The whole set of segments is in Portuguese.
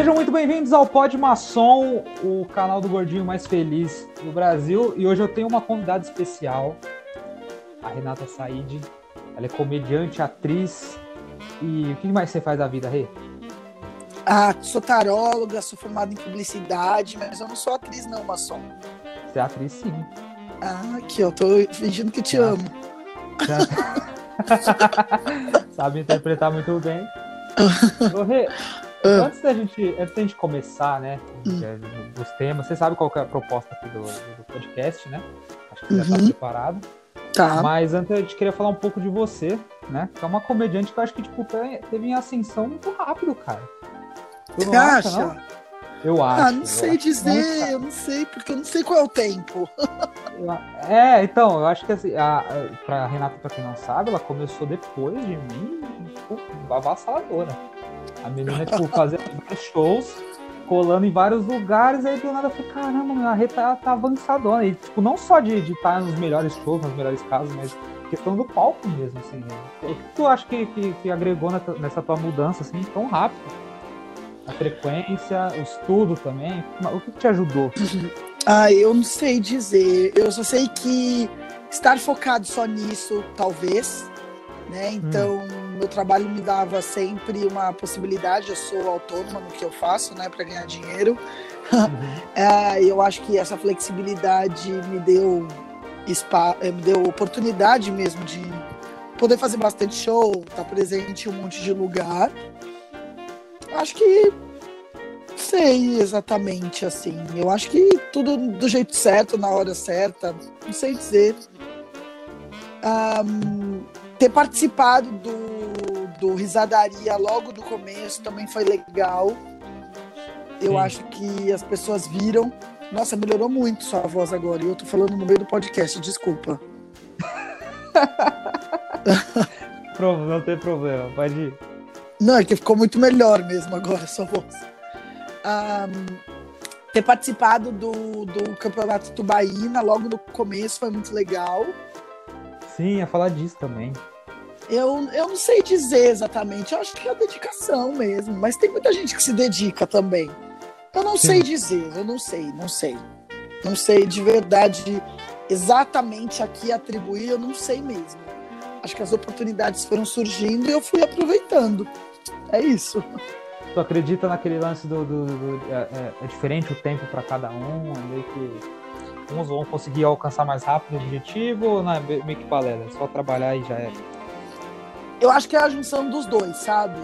Sejam muito bem-vindos ao Pod Maçom, o canal do gordinho mais feliz do Brasil. E hoje eu tenho uma convidada especial, a Renata Said. Ela é comediante, atriz. E o que mais você faz da vida, Rê? Ah, sou taróloga, sou formada em publicidade, mas eu não sou atriz, não, maçom. Você é atriz, sim. Ah, aqui, ó, tô fingindo que te Ah. amo. Sabe interpretar muito bem. Ô, Rê, Ah. antes da gente, antes da gente começar, né, Hum. é, dos temas, você sabe qual é a proposta aqui do, do podcast, né? Acho que você já tá Uhum. preparado. Tá. Mas antes a gente queria falar um pouco de você, né? Que é uma comediante que eu acho que, tipo, te- teve em ascensão muito rápido, cara. Tu não Você acha, acha? não? Eu acho. Ah, não sei dizer, eu não sei, porque eu não sei qual é o tempo. É, então, eu acho que assim, a, a, pra Renata, pra quem não sabe, ela começou depois de mim, tipo, avassaladora. A menina, tipo, fazia vários shows, colando em vários lugares, aí do nada eu falei, caramba, a Rê tá, tá avançadona. E, tipo, não só de estar nos melhores shows, nos melhores casos, mas questão do palco mesmo, assim. né? O que tu acha que, que, que agregou nessa, nessa tua mudança, assim, tão rápido? A frequência, o estudo também, o que, que te ajudou? Ah, eu não sei dizer. Eu só sei que estar focado só nisso, talvez, né? Então, meu trabalho me dava sempre uma possibilidade. Eu sou autônoma no que eu faço, né, para ganhar dinheiro. Uhum. É, eu acho que essa flexibilidade me deu spa, eh, me deu oportunidade mesmo de poder fazer bastante show, estar presente em um monte de lugar. Acho que sei exatamente assim. Eu acho que tudo do jeito certo, na hora certa. Não sei dizer. Ahn, ter participado do, do Risadaria logo do começo também foi legal. Eu Sim. acho que as pessoas viram. Nossa, melhorou muito sua voz agora. E eu tô falando no meio do podcast, desculpa. Não tem problema, pode ir. Não, é que ficou muito melhor mesmo agora sua voz. Ahn, ter participado do, do Campeonato Tubaína logo no começo foi muito legal. Sim, ia falar disso também. Eu, eu não sei dizer exatamente, eu acho que é a dedicação mesmo, mas tem muita gente que se dedica também. Eu não Sim. sei dizer, eu não sei, não sei. Não sei de verdade exatamente a que atribuir, eu não sei mesmo. Acho que as oportunidades foram surgindo e eu fui aproveitando. É isso. Tu acredita naquele lance do. do- do- é, é- é diferente o tempo para cada um? É meio que. Uns vão conseguir alcançar mais rápido o objetivo ou não é meio meio que balela? É só trabalhar e já é. Eu acho que é a junção dos dois, sabe?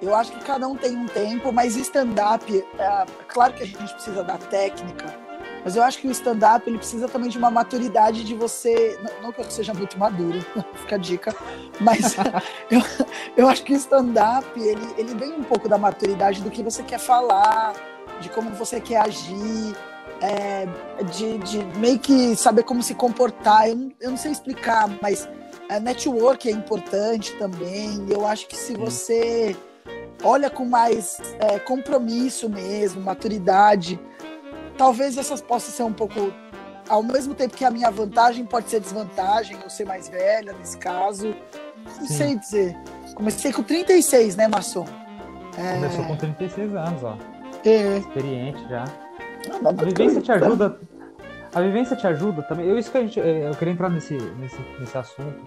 Eu acho que cada um tem um tempo, mas stand-up, é, claro que a gente precisa da técnica, mas eu acho que o stand-up ele precisa também de uma maturidade de você. Não, que eu seja muito maduro, fica a dica, mas eu, eu acho que o stand-up ele, ele vem um pouco da maturidade do que você quer falar, de como você quer agir, é, de, de meio que saber como se comportar. Eu eu não sei explicar, mas a network é importante também. Eu acho que se você olha com mais é, compromisso mesmo, maturidade, talvez essas possam ser um pouco. Ao mesmo tempo que a minha vantagem pode ser desvantagem, eu ser mais velha nesse caso. Não Sim. sei dizer. Comecei com 36, né, Maçom? É, Começou com 36 anos, ó. é. Experiente já. Não, não, A vivência te ajuda. A vivência te ajuda também. Eu, isso que a gente, é, eu queria entrar nesse, nesse, nesse assunto,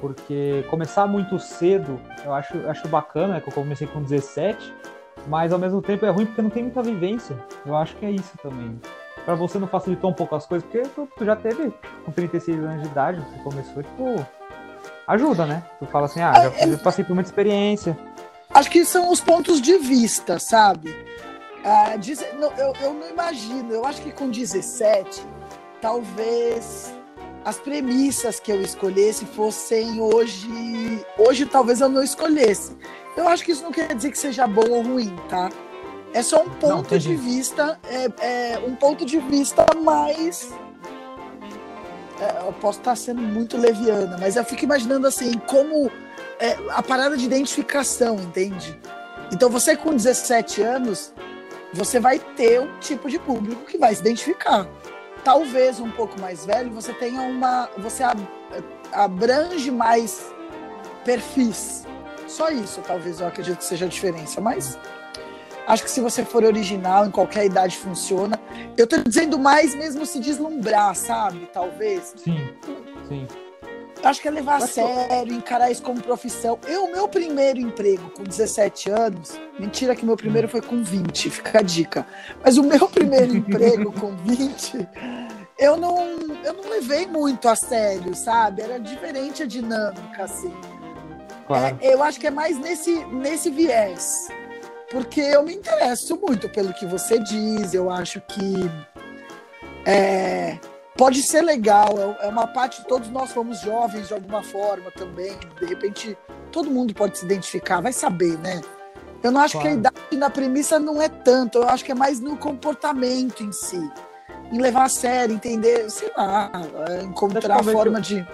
porque começar muito cedo, eu acho, acho bacana, que eu comecei com 17, mas ao mesmo tempo é ruim porque não tem muita vivência. Eu acho que é isso também. Pra você não facilitou um pouco as coisas, porque tu, tu já teve com 36 anos de idade, você começou, tipo. Ajuda, né? Tu fala assim, ah, já É, é- eu passei por muita experiência. Acho que são os pontos de vista, sabe? Ah, diz- não, eu, eu não imagino. Eu acho que com 17, talvez as premissas que eu escolhesse fossem hoje. Hoje, talvez eu não escolhesse. Eu acho que isso não quer dizer que seja bom ou ruim, tá? É só um ponto entendi. de vista, é, é um ponto de vista mais. é, eu posso estar sendo muito leviana, mas eu fico imaginando assim, como é, a parada de identificação, entende? Então você com 17 anos, você vai ter um tipo de público que vai se identificar. Talvez um pouco mais velho, você tenha uma. Você ab- abrange mais perfis. Só isso, talvez eu acredito que seja a diferença. Mas Acho que se você for original, em qualquer idade funciona. Eu tô dizendo mais mesmo se deslumbrar, sabe? Talvez. Sim, sim. Acho que é levar a sério, encarar isso como profissão. Eu, meu primeiro emprego com 17 anos, mentira que meu primeiro foi com 20, fica a dica. Mas o meu primeiro emprego com 20, eu não, eu não levei muito a sério, sabe? Era diferente a dinâmica, assim. Claro. É, eu acho que é mais nesse, nesse viés. Porque eu me interesso muito pelo que você diz, eu acho que. É, pode ser legal, é, é uma parte, todos nós fomos jovens de alguma forma também, de repente todo mundo pode se identificar, vai saber, né? Eu não acho claro. que a idade na premissa não é tanto, eu acho que é mais no comportamento em si, em levar a sério, entender, sei lá, é, encontrar a forma de...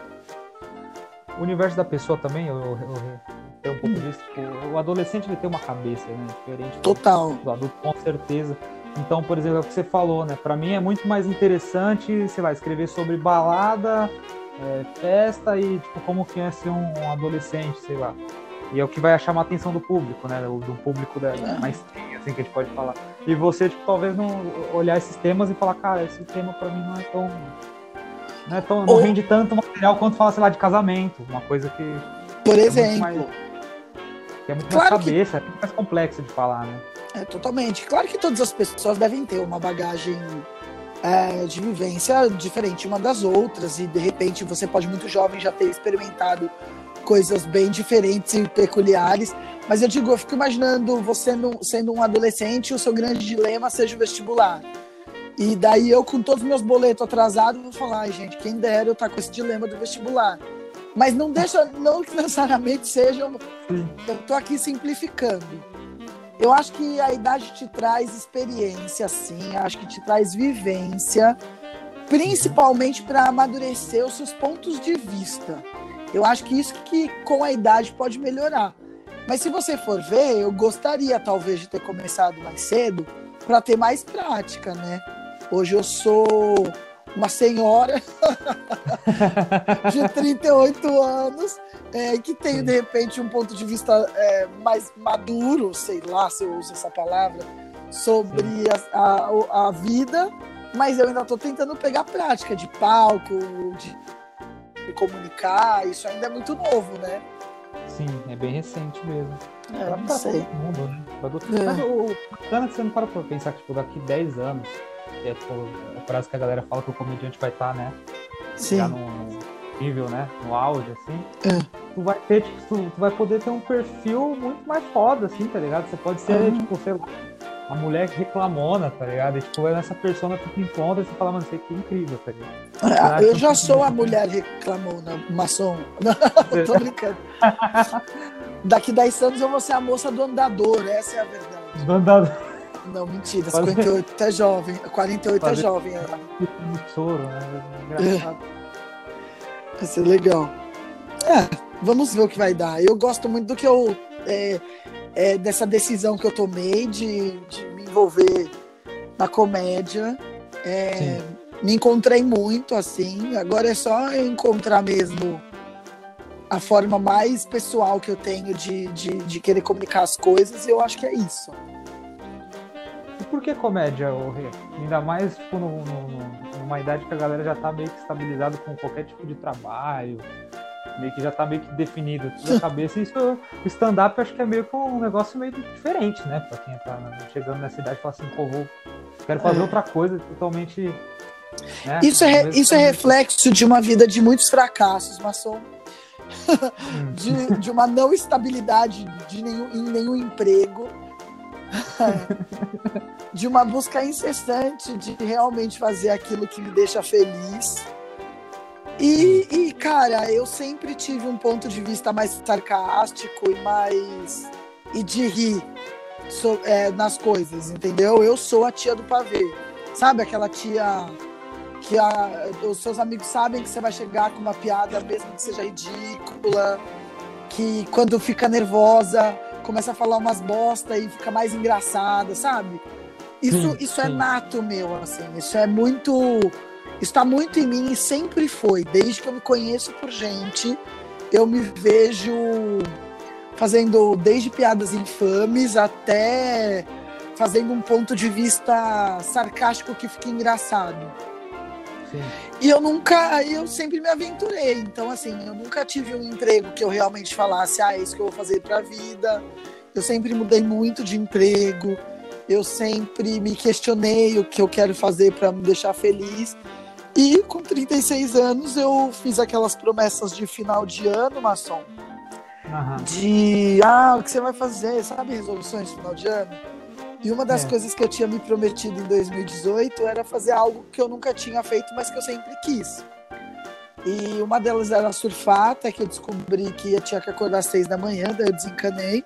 O universo da pessoa também, eu, eu, eu tenho um pouco hum. disso, tipo, o adolescente ele tem uma cabeça, né, diferente Total. do adulto, com certeza, então, por exemplo, é o que você falou, né? Para mim é muito mais interessante, sei lá, escrever sobre balada, é, festa e tipo como que é ser um, um, adolescente, sei lá. E é o que vai chamar a atenção do público, né? Do, do público da, é. mais assim que a gente pode falar. E você, tipo, talvez não olhar esses temas e falar, cara, esse tema para mim não é tão não é tão, não Ou... rende tanto material quanto falar, sei lá, de casamento, uma coisa que por exemplo, é mais, que é muito claro mais cabeça, que... é muito mais complexo de falar, né? É, totalmente. Claro que todas as pessoas devem ter uma bagagem é, de vivência diferente uma das outras, e de repente você pode, muito jovem, já ter experimentado coisas bem diferentes e peculiares. Mas eu digo, eu fico imaginando você no, sendo um adolescente, o seu grande dilema seja o vestibular. E daí eu, com todos os meus boletos atrasados, vou falar, ai, gente, quem dera eu estar tá com esse dilema do vestibular. Mas não deixa, não necessariamente seja. Eu tô aqui simplificando eu acho que a idade te traz experiência, sim, acho que te traz vivência, principalmente para amadurecer os seus pontos de vista. Eu acho que isso que com a idade pode melhorar. Mas se você for ver, eu gostaria talvez de ter começado mais cedo para ter mais prática, né? Hoje eu sou uma senhora de 38 anos é, que tem, de repente, um ponto de vista é, mais maduro, sei lá se eu uso essa palavra, sobre a, a, a, vida, mas eu ainda estou tentando pegar prática de palco, de, de, comunicar, isso ainda é muito novo, né? Sim, é bem recente mesmo. É, não mundo, né? É. Mas o bacana é que você não para pra pensar que tipo, daqui 10 anos é a frase que a galera fala que o comediante vai estar, tá, né? Sim. Já no, nível, né? No auge, assim. É. Tu vai ter, tipo, tu, tu, vai poder ter um perfil muito mais foda, assim, tá ligado? Você pode ser, uhum. tipo, sei lá, uma mulher reclamona, tá ligado? E, tipo, nessa persona tu te encontra e você fala, mano, isso aqui é incrível, tá ligado? Ah, eu já sou a mulher reclamona, maçom. Não, tô brincando. Daqui 10 anos eu vou ser a moça do andador, essa é a verdade. Do andador. Não, mentira, 58 é jovem. 48 é jovem ainda. Choro, né? Engraçado. É. Vai ser legal. É, vamos ver o que vai dar. Eu gosto muito do que eu. É, é, dessa decisão que eu tomei de, de me envolver na comédia. É, me encontrei muito, assim. Agora é só eu encontrar mesmo a forma mais pessoal que eu tenho de, de, de querer comunicar as coisas, e eu acho que é isso por que comédia, o Rê? Ainda mais tipo, no, no, numa idade que a galera já tá meio que estabilizada com qualquer tipo de trabalho, meio que já tá meio que definido tudo na cabeça. Isso, o stand-up acho que é meio que um negócio meio diferente, né? Pra quem tá chegando nessa idade e fala assim, pô, vou, quero fazer é. outra coisa totalmente. Né? Isso, é, isso é reflexo de uma vida de muitos fracassos, maçom. Hum. de, de uma não estabilidade de nenhum, em nenhum emprego de uma busca incessante de realmente fazer aquilo que me deixa feliz. E, e, cara, eu sempre tive um ponto de vista mais sarcástico e mais. e de rir so, é, nas coisas, entendeu? Eu sou a tia do pavê. Sabe aquela tia que a, os seus amigos sabem que você vai chegar com uma piada, mesmo que seja ridícula, que quando fica nervosa começa a falar umas bosta e fica mais engraçada, sabe? Isso, isso é nato meu, assim. Isso é muito. Está muito em mim e sempre foi. Desde que eu me conheço por gente, eu me vejo fazendo desde piadas infames até fazendo um ponto de vista sarcástico que fica engraçado. Sim. E eu nunca, eu sempre me aventurei. Então, assim, eu nunca tive um emprego que eu realmente falasse, ah, é isso que eu vou fazer pra vida. Eu sempre mudei muito de emprego. Eu sempre me questionei o que eu quero fazer para me deixar feliz. E com 36 anos eu fiz aquelas promessas de final de ano, maçom. Aham. De ah, o que você vai fazer? Sabe resoluções de final de ano? E uma das É. coisas que eu tinha me prometido em 2018 era fazer algo que eu nunca tinha feito, mas que eu sempre quis. E uma delas era surfar, até que eu descobri que eu tinha que acordar às seis da manhã, daí eu desencanei.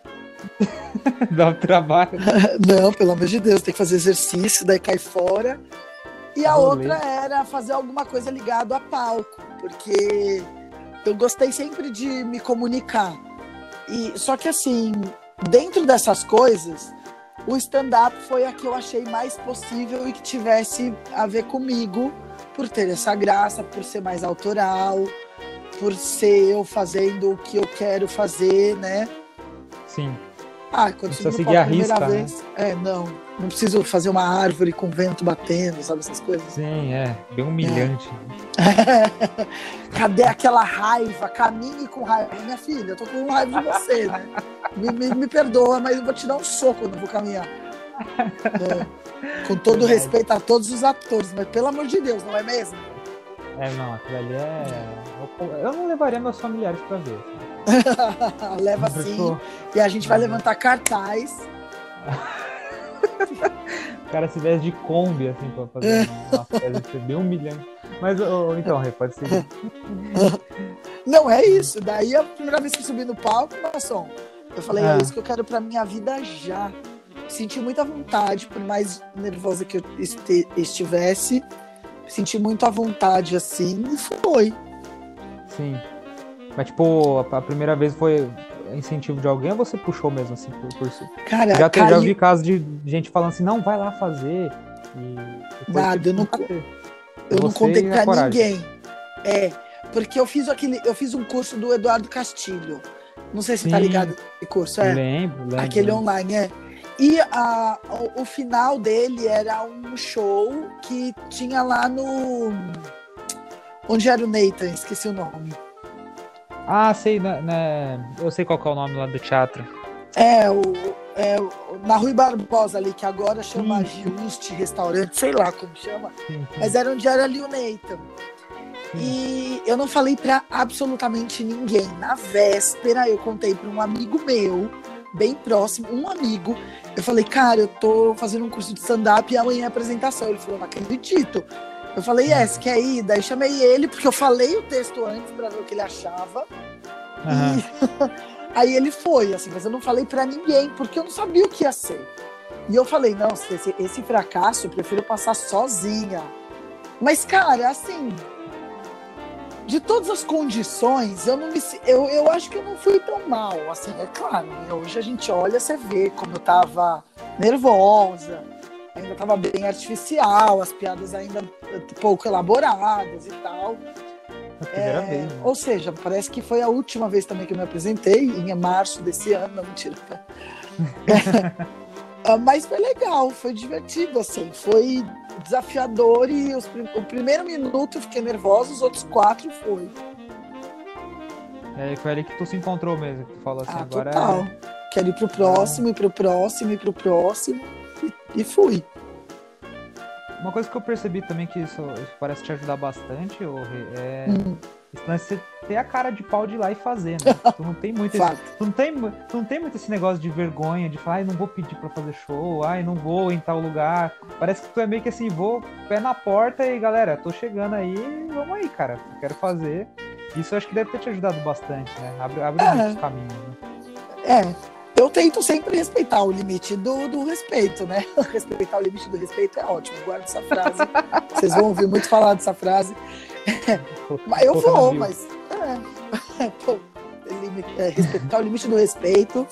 Dá um trabalho. Não, pelo amor de Deus, tem que fazer exercício, daí cai fora. E a outra era fazer alguma coisa ligado a palco, porque eu gostei sempre de me comunicar. E só que assim, dentro dessas coisas, o stand-up foi a que eu achei mais possível e que tivesse a ver comigo, por ter essa graça, por ser mais autoral, por ser eu fazendo o que eu quero fazer, né? Sim. Ah, quando Precisa seguir a risca, né? vez. É, não. Não preciso fazer uma árvore com vento batendo, sabe essas coisas? Sim, é. Bem humilhante. Cadê aquela raiva? Caminhe com raiva. Minha filha, eu tô com raiva de você, né? Me, me- me perdoa, mas eu vou te dar um soco quando eu vou caminhar. É. Com todo Verdade. respeito a todos os atores, mas pelo amor de Deus, não é mesmo? É, não, aquilo ali é. eu- Eu não levaria meus familiares pra ver. assim. Leva sou- E a gente vai levantar cartaz. O cara se veste de Kombi, assim, pra fazer uma festa, bem humilhante. Mas, ô, então, Rê, pode ser. Não, é isso. Daí a primeira vez que eu subi no palco, maçom, eu falei, Ah. é isso que eu quero pra minha vida já. Senti muita vontade, por mais nervosa que eu este- estivesse, senti muito à vontade, assim, e foi. Sim. Mas, tipo, a, a primeira vez foi incentivo de alguém ou você puxou mesmo, assim, por, por si? Cara, Já, te- já caiu- vi casos de gente falando assim, não, vai lá fazer. E Nada, eu não eu não contei pra coragem. ninguém. É, porque eu fiz aquele, eu fiz um curso do Eduardo Castilho. Não sei se tá Sim. ligado nesse curso, é. Lembro, lembro. Aquele lembro. online, é. E a, o, o final dele era um show que tinha lá no. Onde era o Nathan? Esqueci o nome. Ah, sei, né, né, eu sei qual que é o nome lá do teatro. É, o, é, na Rui Barbosa ali, que agora chama Sim. Just Restaurante, sei lá como chama. Sim, Mas era onde era ali o Nathan. sim. E eu não falei pra absolutamente ninguém. Na véspera, eu contei pra um amigo meu, bem próximo, um amigo. Eu falei, cara, eu tô fazendo um curso de stand-up e amanhã é apresentação. Ele falou, não acredito. Eu falei, é, você quer ir? Daí chamei ele, porque eu falei o texto antes pra ver o que ele achava. Aham. E aí ele foi, assim, mas eu não falei pra ninguém, porque eu não sabia o que ia ser. E eu falei, não, esse, esse fracasso eu prefiro passar sozinha. Mas, cara, assim, de todas as condições, eu não me eu, eu acho que eu não fui tão mal. Assim, é claro, né, hoje a gente olha, você vê como eu tava nervosa, ainda tava bem artificial, as piadas ainda eh, pouco elaboradas e tal. A primeira É, vez. né? Ou seja, parece que foi a última vez também que eu me apresentei, em março desse ano, não mentira. Ah, Mas foi legal, foi divertido, assim, foi desafiador e os o primeiro minuto eu fiquei nervosa, os outros quatro foi. É, foi ali que tu se encontrou mesmo, que tu falou assim, ah, agora total. é. Quero ir pro próximo, ir pro próximo, ir pro próximo. E, fui. Uma coisa que eu percebi também que isso, isso parece te ajudar bastante, Rê, é Hum, esse lance ter a cara de pau de ir lá e fazer, né? Tu não tem muito esse, tu não tem, tu não tem muito esse negócio de vergonha, de falar, ai, não vou pedir pra fazer show, ai, não vou em tal lugar. Parece que tu é meio que assim, vou pé na porta e galera, tô chegando aí, vamos aí, cara, eu quero fazer. Isso acho que deve ter te ajudado bastante, né? Abre, abre É. muitos caminhos, né? É. Eu tento sempre respeitar o limite do, do respeito, né? Respeitar o limite do respeito é ótimo. Guarda essa frase. Vocês vão ouvir muito falar dessa frase. Mas eu vou, mas. É, Pô, é, respeitar o limite do respeito.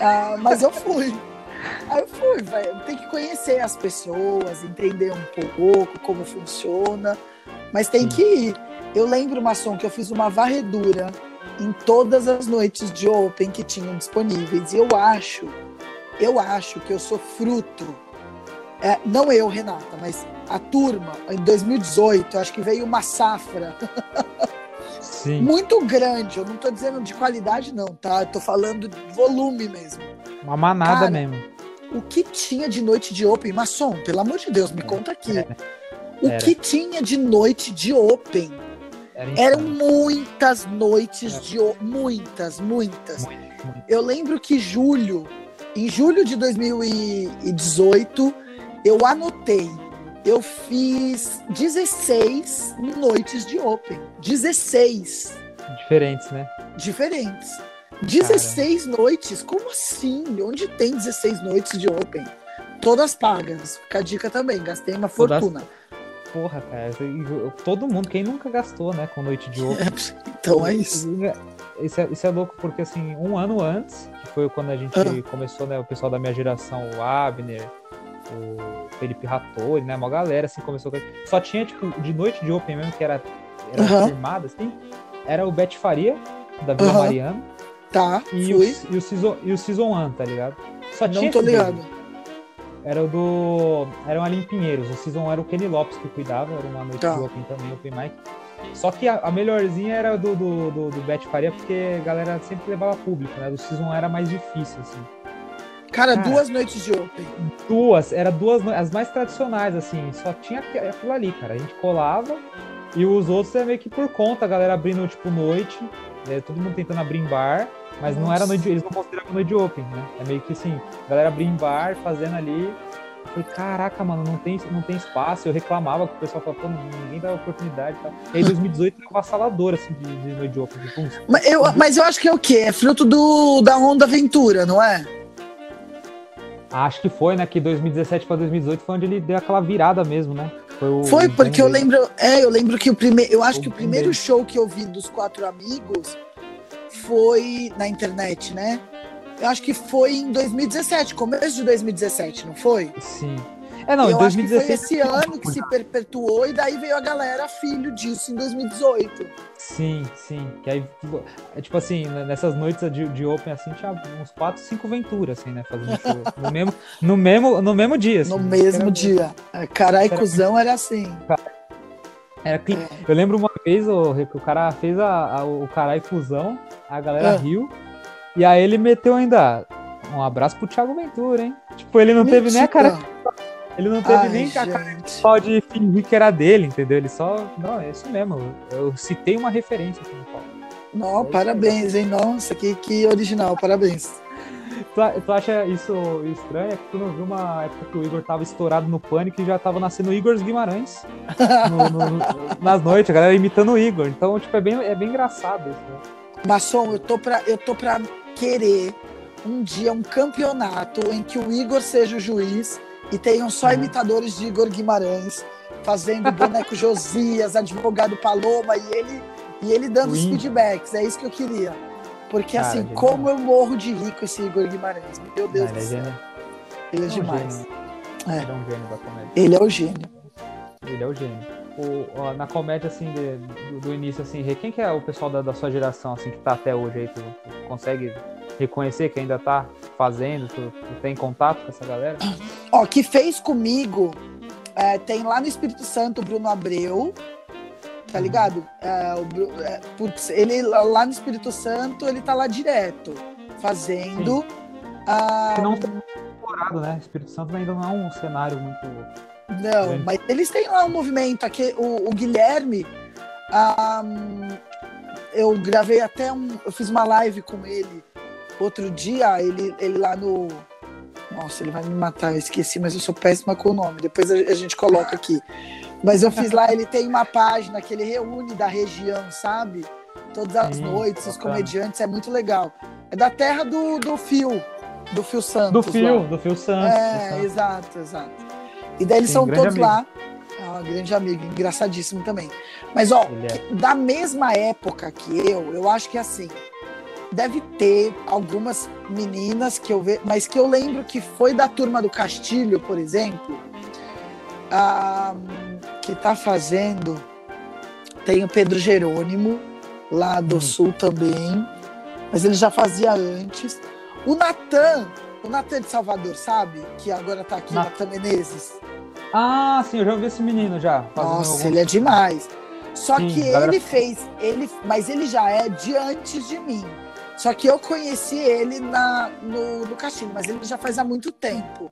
Ah, mas eu fui. Aí eu fui. Tem que conhecer as pessoas, entender um pouco como funciona. Mas tem que ir. Eu lembro, Maçom, que eu fiz uma varredura em todas as noites de Open que tinham disponíveis. E eu acho eu acho que eu sou fruto. É, não eu, Renata, mas a turma, em 2018, eu acho que veio uma safra Sim. muito grande. Eu não tô dizendo de qualidade, não, tá? Eu tô falando de volume mesmo. Uma manada Cara, mesmo. O que tinha de noite de Open? Maçom, pelo amor de Deus, me conta aqui. Era. O Era. que tinha de noite de Open? Era Eram muitas noites Era. de. Muitas, muitas. Muito, muito. Eu lembro que julho, em julho de 2018, eu anotei. Eu fiz 16 noites de Open. 16 Diferentes, né? diferentes. 16 noites? Como assim? Onde tem 16 noites de Open? Todas pagas. Fica a dica também. Gastei uma Todas- fortuna. Porra, cara. Todo mundo, quem nunca gastou, né? Com noite de open. Então é isso. Isso é, isso é louco porque, assim, um ano antes, que foi quando a gente Ah. começou, né? O pessoal da minha geração, o Abner, o Felipe Rattori, né? Uma galera, assim, começou com... Só tinha, tipo, de noite de Open mesmo, que era, era firmada, assim. Era o Bet Faria, da Vila Aham. Mariana, Tá, e o, fui. e, o season, e o Season 1, tá ligado? Só tinha Não tô esses dois. Era o do. Eram ali em Pinheiros. O Season 1 era o Kenny Lopes que cuidava, era uma noite Tá. de Open também, Open Mic. Só que a, a melhorzinha era do, do, do, do Bet Faria, porque a galera sempre levava público, né? Do Season 1 era mais difícil, assim. Cara, Cara. duas noites de Open. Duas, era duas, as mais tradicionais, assim, só tinha aqu- aquilo ali, cara. A gente colava e os outros é meio que por conta, a galera abrindo, tipo, noite, é, todo mundo tentando abrir em bar, mas não era noite, de- eles não consideravam noite open, né? É meio que assim, a galera abria em bar, fazendo ali. Eu falei, caraca, mano, não tem, não tem espaço. Eu reclamava que o pessoal falava, pô, ninguém dá oportunidade e tal. E aí 2018 era avassalador, assim, de, de noite open. Tipo, uns- Mas eu, mas eu acho que é o quê? É fruto do, da Onda Aventura, não é? Acho que foi, né? Que 2017 pra 2018 foi onde ele deu aquela virada mesmo, né? Foi, Foi porque eu lembro, é, eu lembro que o primeiro, eu acho O que o primeiro dele. show que eu vi dos quatro amigos foi na internet, né? Eu acho que foi em 2017, começo de 2017, não foi? Sim. É, não, em eu acho que 2016. foi esse ano que se perpetuou e daí veio a galera filho disso em 2018. Sim, sim. Que aí, é tipo assim, né, nessas noites de, de Open, assim, tinha uns 4, 5 venturas, assim, né? Fazendo show. No mesmo, no mesmo, no mesmo dia. Assim, No mesmo era- dia. Carai, Era cuzão era assim. Era clean. É. Eu lembro uma vez, o, o cara fez a, a- o carai fusão, a galera Ah. riu, e aí ele meteu ainda um abraço pro Thiago Ventura, hein? Tipo, ele não teve nem a cara, Mentira. ele não teve Ai, nem a cara gente. só de fingir que era dele, entendeu? Ele só, não, é isso mesmo, eu, eu citei uma referência aqui no palco. Não, parabéns, hein? Nossa, que, que original, parabéns. Tu, tu acha isso estranho? É que tu não viu uma época que o Igor tava estourado no pânico e já tava nascendo Igor Guimarães no- no- nas noites, a galera imitando o Igor. Então, tipo, é bem, é bem engraçado isso, né? Maçom, eu tô pra, eu tô pra querer um dia um campeonato em que o Igor seja o juiz e tenham só Uhum. imitadores de Igor Guimarães, fazendo boneco Josias, advogado Paloma e ele, e ele dando os feedbacks. É isso que eu queria. Porque Cara, assim, como eu morro de rir com esse Igor Guimarães. Meu Deus do ele é céu. Ele é um demais. gênio. É. Ele é um gênio da comédia. Ele é o gênio. Ele é o gênio. O- ó, na comédia, assim, de- do, do início, assim, quem que é o pessoal da, da sua geração, assim, que tá até hoje aí? Tu, tu consegue reconhecer que ainda tá fazendo? Tu, tu tem contato com essa galera? Ó, que fez comigo, é, tem lá no Espírito Santo o Bruno Abreu, tá ligado? É, o é, putz, ele lá no Espírito Santo, ele tá lá direto, fazendo. ah, Que não tem explorado, né? Espírito Santo ainda não é um cenário muito... não, Sim. mas eles têm lá um movimento aqui, o, o Guilherme. eu gravei até um. Eu fiz uma live com ele outro dia, ele, ele lá no. Nossa, ele vai me matar, eu esqueci, mas eu sou péssima com o nome. Depois a, a gente coloca aqui. Mas eu fiz lá, ele tem uma página que ele reúne da região, sabe? Todas as Sim, noites, os bacana. comediantes, é muito legal. É da terra do, do Fio, do Fio Santos. Do lá. Fio, do Fio Santos. É, Santos. exato, exato. E daí eles Sim, são todos amigo. lá. É um grande amigo, engraçadíssimo também. Mas, ó, é. da mesma época que eu, eu acho que assim, deve ter algumas meninas que eu vejo, mas que eu lembro que foi da turma do Castilho, por exemplo, ah, que tá fazendo. Tem o Pedro Jerônimo, lá do Hum. Sul também, mas ele já fazia antes. O Natan, o Natan de Salvador, sabe? Que agora tá aqui, Na- Natan Menezes. Ah, sim, eu já ouvi esse menino já. Nossa, algum- ele é demais. Só Sim, que galera- ele fez, ele, mas ele já é de antes de mim. Só que eu conheci ele na, no, no Caxinho, mas ele já faz há muito tempo.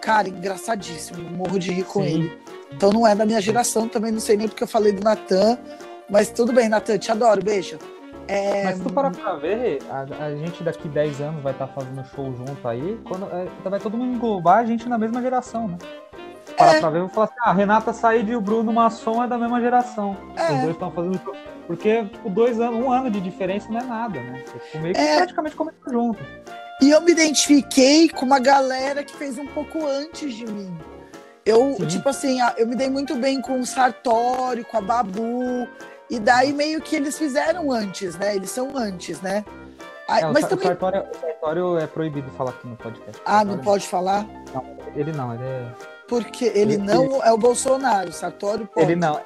Cara, engraçadíssimo, morro de rir com Sim. ele. Então não é da minha geração, também não sei nem porque eu falei do Natan. Mas tudo bem, Natan, te adoro, beijo. É, Mas se tu parar pra ver, a, a gente daqui 10 anos vai estar fazendo show junto aí, quando, é, vai todo mundo englobar a gente na mesma geração, né? Parar É. pra ver, eu vou falar assim, ah, a Renata Said e o Bruno Masson é da mesma geração. É. Os dois estão fazendo show. Porque, tipo, dois anos, um ano de diferença não é nada, né? Tipo, meio que É. praticamente começou junto. E eu me identifiquei com uma galera que fez um pouco antes de mim. Eu, Sim. tipo assim, eu me dei muito bem com o Sartório, com a Babu. E daí meio que eles fizeram antes, né? Eles são antes, né? Ai, É, o, mas Sa- também. o, Sartório, o Sartório é proibido falar aqui no podcast. Ah, não pode falar? Ele não, ele é. Porque ele Ele- não é o Bolsonaro, o Sartório pode. Ele não.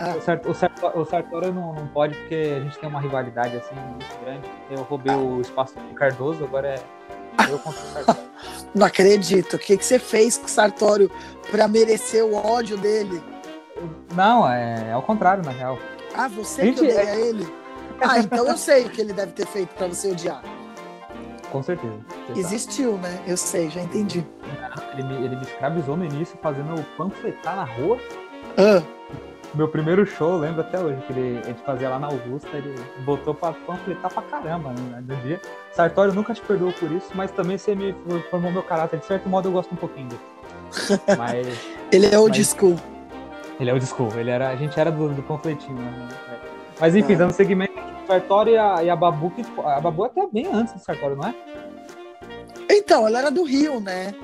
Ah. O, Sart, o, Sartório, o Sartório não, não pode porque a gente tem uma rivalidade assim muito grande. Eu roubei o espaço do Cardoso, agora é eu contra o Sartório. Não acredito. O que, que você fez com o Sartório pra merecer o ódio dele? não, é, é ao contrário, na real. Ah, você Gente, que odeia é- ele? Ah, então eu sei o que ele deve ter feito pra você odiar. Com certeza. Você sabe. Existiu, né? Eu sei, já entendi. Ele me, ele me escravizou no início fazendo o panfletar na rua. Ah, Meu primeiro show, lembro até hoje, que ele, a gente fazia lá na Augusta, ele botou pra panfletar pra caramba né, no dia. Sartório nunca te perdoou por isso, mas também você me formou meu caráter. De certo modo, eu gosto um pouquinho dele. Mas ele é old Mas- school. ele é o desculpa, ele era, a gente era do, do panfletinho. Né? Mas enfim, Ah. dando segmento, o Sartório e a, e a Babu, que a Babu é até bem antes do Sartório, não é? Então, ela era do Rio, né?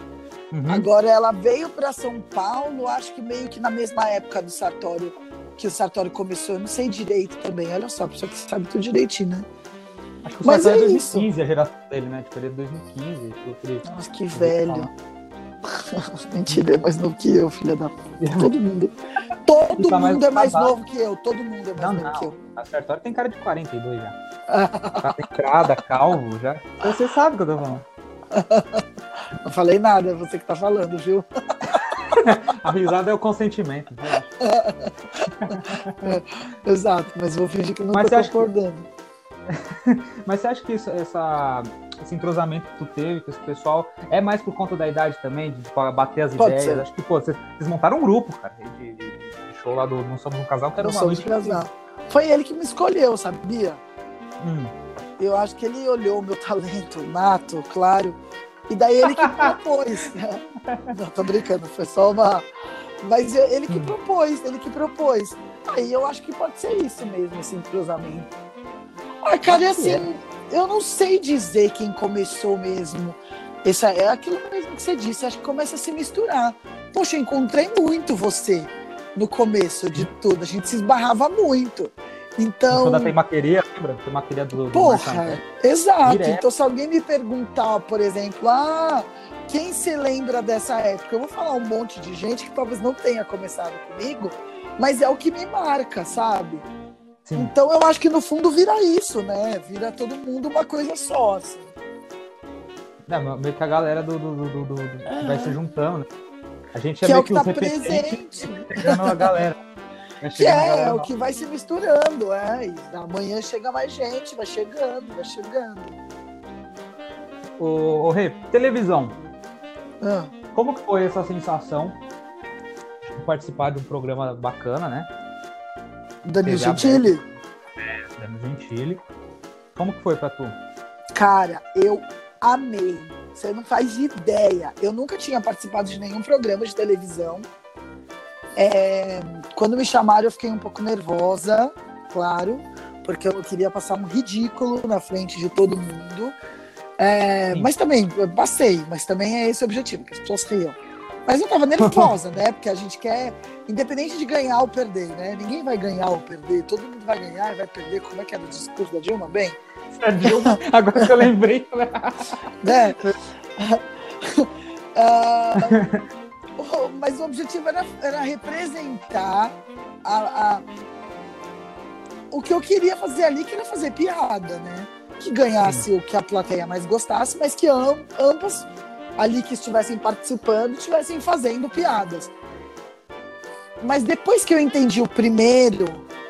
Uhum. Agora ela veio para São Paulo, acho que meio que na mesma época do Sartório, que o Sartório começou. Eu não sei direito também. Olha só, pessoa que sabe tudo direitinho, né? Acho que o Mas Sartório é é 2015, a geração dele, né? Tipo, ele é de 2015. Tipo, ele... Nossa, que velho. Mentira, é mais novo que eu, filha da. Todo mundo. Todo tá mais mundo é mais babado. novo que eu. Todo mundo é mais Não, novo que não. eu. A Sartório tem cara de 42 já. Tá entrada, calvo já. Você sabe o que eu tô falando. Não falei nada, é você que tá falando, viu? A risada é o consentimento. relaxa. Exato, mas vou fingir que não Mas tô acha que- concordando. Mas você acha que isso- essa, esse entrosamento que tu teve com esse pessoal é mais por conta da idade também, de tipo, bater as Pode ideias? ser. Acho que, pô, vocês, vocês montaram um grupo, cara, de, de- de show lá do Não Somos um Casal, que era Não uma somos noite. casal. Foi ele que me escolheu, sabia? Hum, Eu acho que ele olhou o meu talento nato, claro. E daí ele que propôs. Não, tô brincando, foi só uma. Mas ele que Hum. propôs, ele que propôs. Aí eu acho que pode ser isso mesmo, esse entrosamento. Ah, cara, assim, eu não sei dizer quem começou mesmo. Essa, é aquilo mesmo que você disse, acho que começa a se misturar. Poxa, eu encontrei muito você no começo de tudo, a gente se esbarrava muito. Então. Quando a teimaqueria, lembra? Teimaqueria do, do Porra, Marcelo. exato. Direto. Então, se alguém me perguntar, por exemplo, ah, quem se lembra dessa época? Eu vou falar um monte de gente que talvez não tenha começado comigo, mas é o que me marca, sabe? Sim. Então, eu acho que no fundo vira isso, né? Vira todo mundo uma coisa só, assim. Não, meio que a galera do, do, do, do- do- que vai se juntando, né? A gente é Que é meio o que que tá presente. a galera. Que é, é o que vai se misturando, é. E amanhã chega mais gente, vai chegando, vai chegando. Ô, ô Rê, televisão. Ah, Como que foi essa sensação de participar de um programa bacana, né? Danilo Gentili. Dando Gentili. Como que foi pra tu? Cara, eu amei. Você não faz ideia. Eu nunca tinha participado de nenhum programa de televisão. É, quando me chamaram, eu fiquei um pouco nervosa, claro, porque eu queria passar um ridículo na frente de todo mundo. É, mas também, passei, mas também é esse o objetivo, que as pessoas riam. Mas eu tava nervosa, né? Porque a gente quer, independente de ganhar ou perder, né? Ninguém vai ganhar ou perder, todo mundo vai ganhar e vai perder. Como é que era o discurso da Dilma? Bem, A Dilma, agora que eu lembrei. né? Ah, o- mas o objetivo era, era representar a, a- o que eu queria fazer ali, que era fazer piada, né? Que ganhasse o que a plateia mais gostasse, mas que am- ambas ali que estivessem participando, estivessem fazendo piadas. Mas depois que eu entendi o primeiro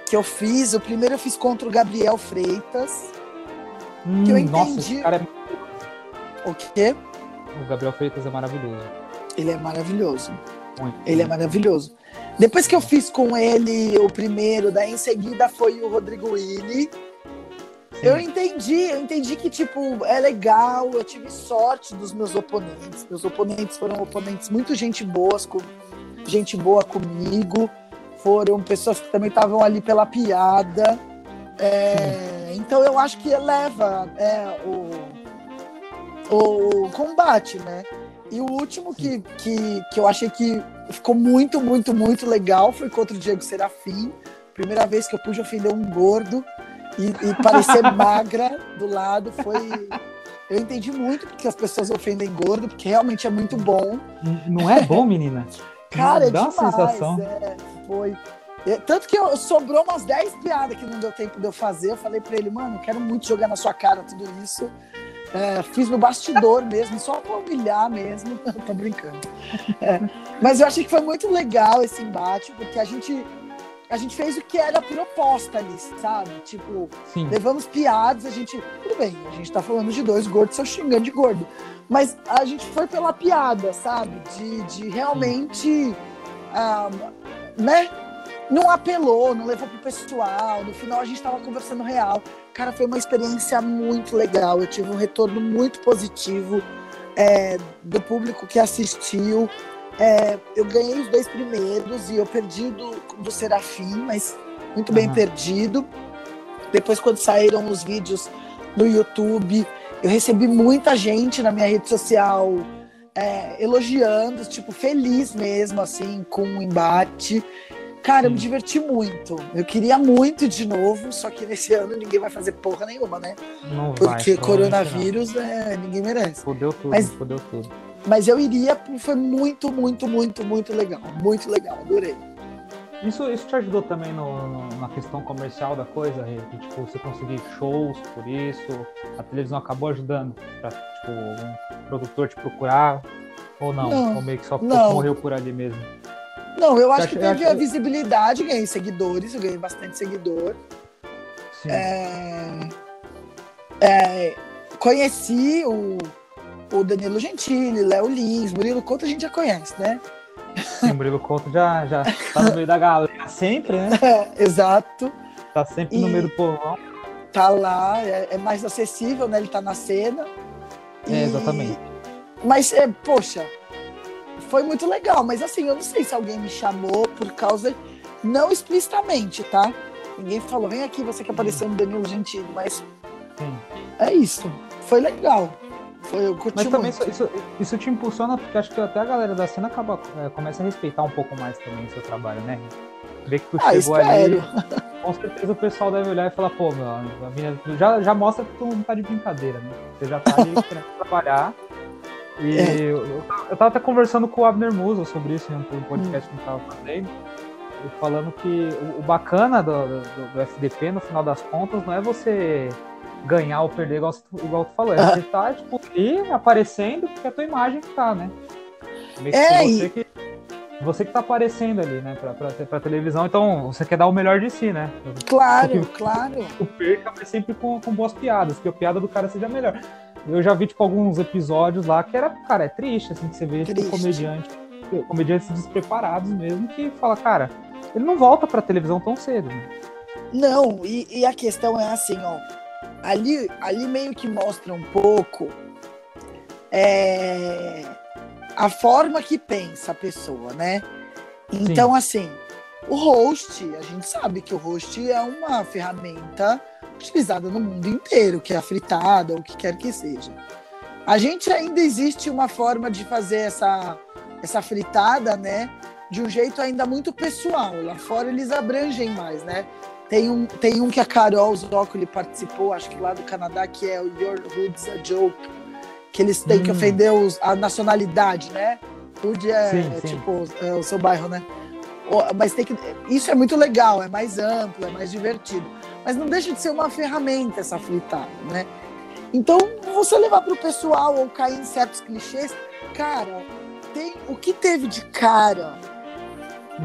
que eu fiz, o primeiro eu fiz contra o Gabriel Freitas. Hum, que eu nossa, entendi- esse cara é... O quê? O Gabriel Freitas é maravilhoso. Ele é maravilhoso. Muito. Ele é maravilhoso. Depois que eu fiz com ele o primeiro, daí em seguida foi o Rodrigo Willi. Eu entendi, eu entendi que, tipo, é legal, eu tive sorte dos meus oponentes. Meus oponentes foram oponentes muito gente boas, com gente boa comigo. Foram pessoas que também estavam ali pela piada. É, então eu acho que eleva é, o, o combate, né? E o último que, que, que eu achei que ficou muito, muito, muito legal foi contra o Diego Serafim. Primeira vez que eu pude ofender um gordo e, e parecer magra do lado foi. Eu entendi muito porque as pessoas ofendem gordo, porque realmente é muito bom. Não é bom, menina? Cara, é Dá uma demais. sensação. é, foi. Tanto que eu, sobrou umas 10 piadas que não deu tempo de eu fazer. Eu falei pra ele, mano, eu quero muito jogar na sua cara tudo isso. É, fiz no bastidor mesmo, só pra humilhar mesmo. Tô brincando. É, mas eu achei que foi muito legal esse embate, porque a gente, a gente fez o que era proposta ali, sabe? Tipo, Sim. levamos piadas, a gente. Tudo bem, a gente tá falando de dois gordos, eu xingando de gordo. Mas a gente foi pela piada, sabe? De, de realmente. ah, né? Não apelou, não levou pro pessoal. No final a gente tava conversando real. Cara, foi uma experiência muito legal. Eu tive um retorno muito positivo é, do público que assistiu. É, eu ganhei os dois primeiros e eu perdi do, do Serafim, mas muito bem perdido. Depois, quando saíram os vídeos no YouTube, eu recebi muita gente na minha rede social é, elogiando, tipo, feliz mesmo, assim, com o embate. Cara, eu me diverti muito. Eu queria muito de novo, só que nesse ano ninguém vai fazer porra nenhuma, né? Não vai. Porque provavelmente coronavírus, é, ninguém merece. não. Fodeu tudo, Mas- fodeu tudo. Mas eu iria, foi muito, muito, muito, muito legal. Muito legal, adorei. Isso, isso te ajudou também no, no- na questão comercial da coisa? Que, tipo, você conseguir shows por isso? A televisão acabou ajudando pra, tipo, um produtor te procurar? Ou não? Não, ou meio que só não. morreu por ali mesmo? Não, eu acho que teve a visibilidade, ganhei seguidores, eu ganhei bastante seguidor. É, é, conheci o, o Danilo Gentili, Léo Lins, Murilo Couto a gente já conhece, né? Sim, o Murilo Couto já, já tá no meio da galera sempre, né? É, exato. Tá sempre E- no meio do povão. Tá lá, é, é mais acessível, né? Ele tá na cena. É, exatamente. Mas, é, poxa, foi muito legal. Mas assim, eu não sei se alguém me chamou por causa. Não explicitamente, tá? Ninguém falou, vem aqui, você que apareceu no Danilo Gentili, mas Sim. é isso. Foi legal. Foi, eu curti Mas também muito. isso, isso, isso te impulsiona, porque acho que até a galera da cena acaba, é, começa a respeitar um pouco mais também o seu trabalho, né? Vê que tu Ah, chegou espero. ali, com certeza o pessoal deve olhar e falar, pô, meu, a mina já, já mostra que tu não tá de brincadeira, né? Você já tá ali querendo trabalhar. E É. eu, eu tava- eu até conversando com o Abner Musa sobre isso em um podcast que a gente tava fazendo. Falando que o, o bacana do, do, do FDP, no final das contas, não é você ganhar ou perder, igual, tu- igual tu falou. É Ah. você tá, tipo, ali aparecendo porque é a tua imagem que tá, né? Meio que É, você e- que você que tá aparecendo ali, né, pra, pra, pra televisão, então você quer dar o melhor de si, né? Claro, claro. O perca, mas sempre com, com boas piadas, que a piada do cara seja melhor. Eu já vi, tipo, alguns episódios lá que era, cara, é triste, assim, que você vê, tipo, comediante, comediantes despreparados mesmo, que fala, cara, ele não volta pra televisão tão cedo, né? Não, e, e a questão é assim, ó. Ali, ali meio que mostra um pouco é, a forma que pensa a pessoa, né? Então, assim, o host, a gente sabe que o host é uma ferramenta utilizada no mundo inteiro, que é a fritada, ou o que quer que seja. A gente ainda existe uma forma de fazer essa, essa fritada, né? De um jeito ainda muito pessoal. Lá fora eles abrangem mais, né? Tem um, tem um que a Carol Zócoli participou, acho que lá do Canadá, que é o Your Hood's a Joke, que eles têm que Hum. ofender os- a nacionalidade, né? Hood é, Sim, é sim. tipo é o seu bairro, né? O- Mas tem que. Isso é muito legal, é mais amplo, é mais divertido. Mas não deixa de ser uma ferramenta essa fritada, né? Então, você levar pro pessoal ou cair em certos clichês, cara, tem o que teve de cara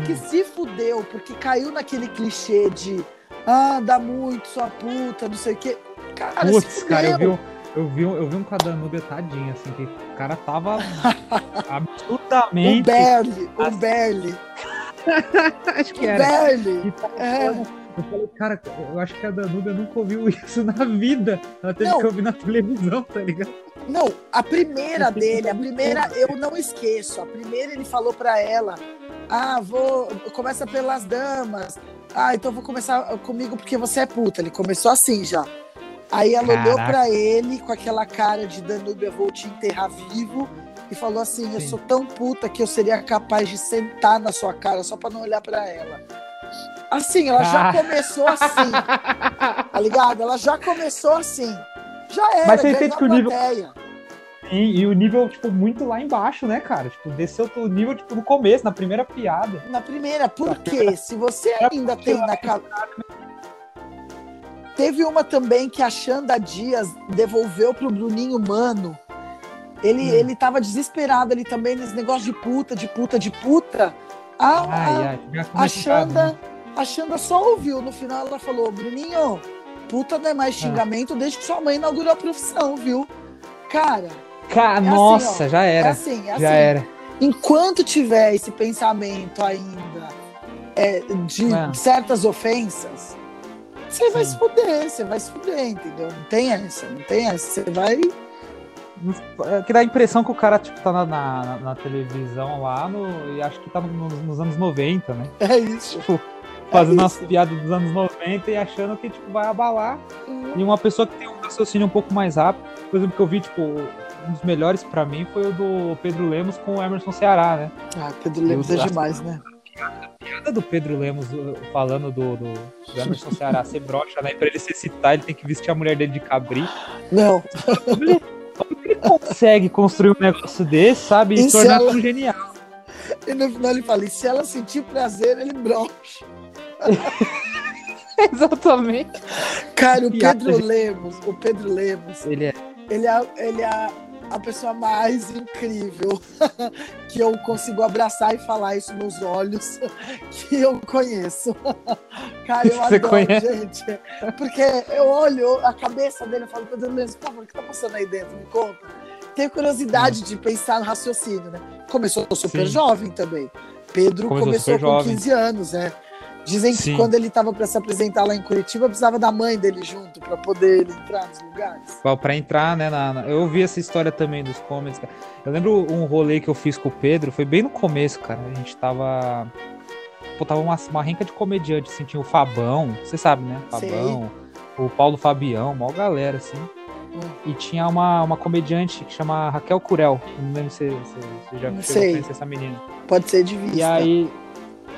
que se fudeu porque caiu naquele clichê de ah, dá muito, sua puta, não sei o quê. Cara, se Putz, cara, eu vi, eu vi, um- eu vi um com a Danúbia tadinha, assim, que o cara tava absurdamente. O Berli, o Assim, Berli, Acho o que era. Berli. E tava É. Eu falei, cara, eu acho que a Danúbia nunca ouviu isso na vida. Ela teve Não. que ouvir na televisão, tá ligado? Não, a primeira dele, a primeira eu não esqueço. A primeira ele falou pra ela: "Ah, vou, começa pelas damas. Ah, então vou começar comigo porque você é puta". Ele começou assim já. Aí ela olhou Caraca. pra ele com aquela cara de Danúbia, vou te enterrar vivo. E falou assim: Eu Sim. sou tão puta que eu seria capaz de sentar na sua cara só pra não olhar pra ela. Assim, ela já Ah. começou assim, tá ligado? Ela já começou assim. Já era, Mas você entende a que o nível-. E, e o nível, tipo, muito lá embaixo, né, cara? Tipo, desceu o nível, tipo, no começo, na primeira piada. Na primeira, porque se você ainda tem na cabeça. Teve uma também que a Xanda Dias devolveu pro Bruninho Mano. Ele, Hum. ele tava desesperado ali também nesse negócio de puta, de puta, de puta. A, Ai, ai, a Xanda, né? a Xanda só ouviu. No final ela falou: Bruninho, puta não é mais xingamento desde que sua mãe inaugurou a profissão, viu? Cara, Ca- assim, Nossa, ó, já é era. assim, é assim. já era. enquanto tiver esse pensamento ainda é, de É. certas ofensas, você vai se fuder, você vai se fuder, entendeu? Não tem essa, não tem essa. Você vai. É que dá a impressão que o cara, tipo, tá na, na, na televisão lá no, e acho que tá no- nos anos 90, né? É isso. Tipo, fazendo umas isso. piadas dos anos 90 e achando que, tipo, vai abalar. E uma pessoa que tem um raciocínio um pouco mais rápido, por exemplo, que eu vi, tipo, um dos melhores pra mim foi o do Pedro Lemos com o Emerson Ceará, né? Ah, Pedro Lemos é demais, né? A piada do Pedro Lemos falando do, do, do Emerson Ceará ser broxa, né? Pra ele se citar, ele tem que vestir a mulher dele de cabrito. Não, Como ele, como ele consegue construir um negócio desse, sabe? E E tornar ela- tão genial. e no final ele fala: e se ela sentir prazer, ele brocha. Exatamente. Cara, o Piada, Pedro gente. Lemos, o Pedro Lemos, Ele é. ele é, ele é a pessoa mais incrível que eu consigo abraçar e falar isso nos olhos que eu conheço. Cara, eu Você adoro, conhece? gente. Porque eu olho a cabeça dele e falo, Pedro Lemos, por favor, o que tá passando aí dentro? Me conta. Tenho curiosidade de pensar no raciocínio, né? Começou super Hum. Sim. jovem também. Pedro Começou começou, com jovem. 15 anos, né? Dizem que Sim. quando ele estava para se apresentar lá em Curitiba, precisava da mãe dele junto para poder entrar nos lugares. Pra entrar, né? na- na- Eu ouvi essa história também dos comedies. cara. Eu lembro um rolê que eu fiz com o Pedro, foi bem no começo, cara. A gente tava. Pô, tava uma, uma renca de comediante, assim, tinha o Fabão, você sabe, né? Sei. Fabão, o Paulo Fabião, maior galera, assim. Hum. E tinha uma, uma comediante que chama Raquel Curel. Não lembro se você já conhecer essa menina. Pode ser de vista. E aí,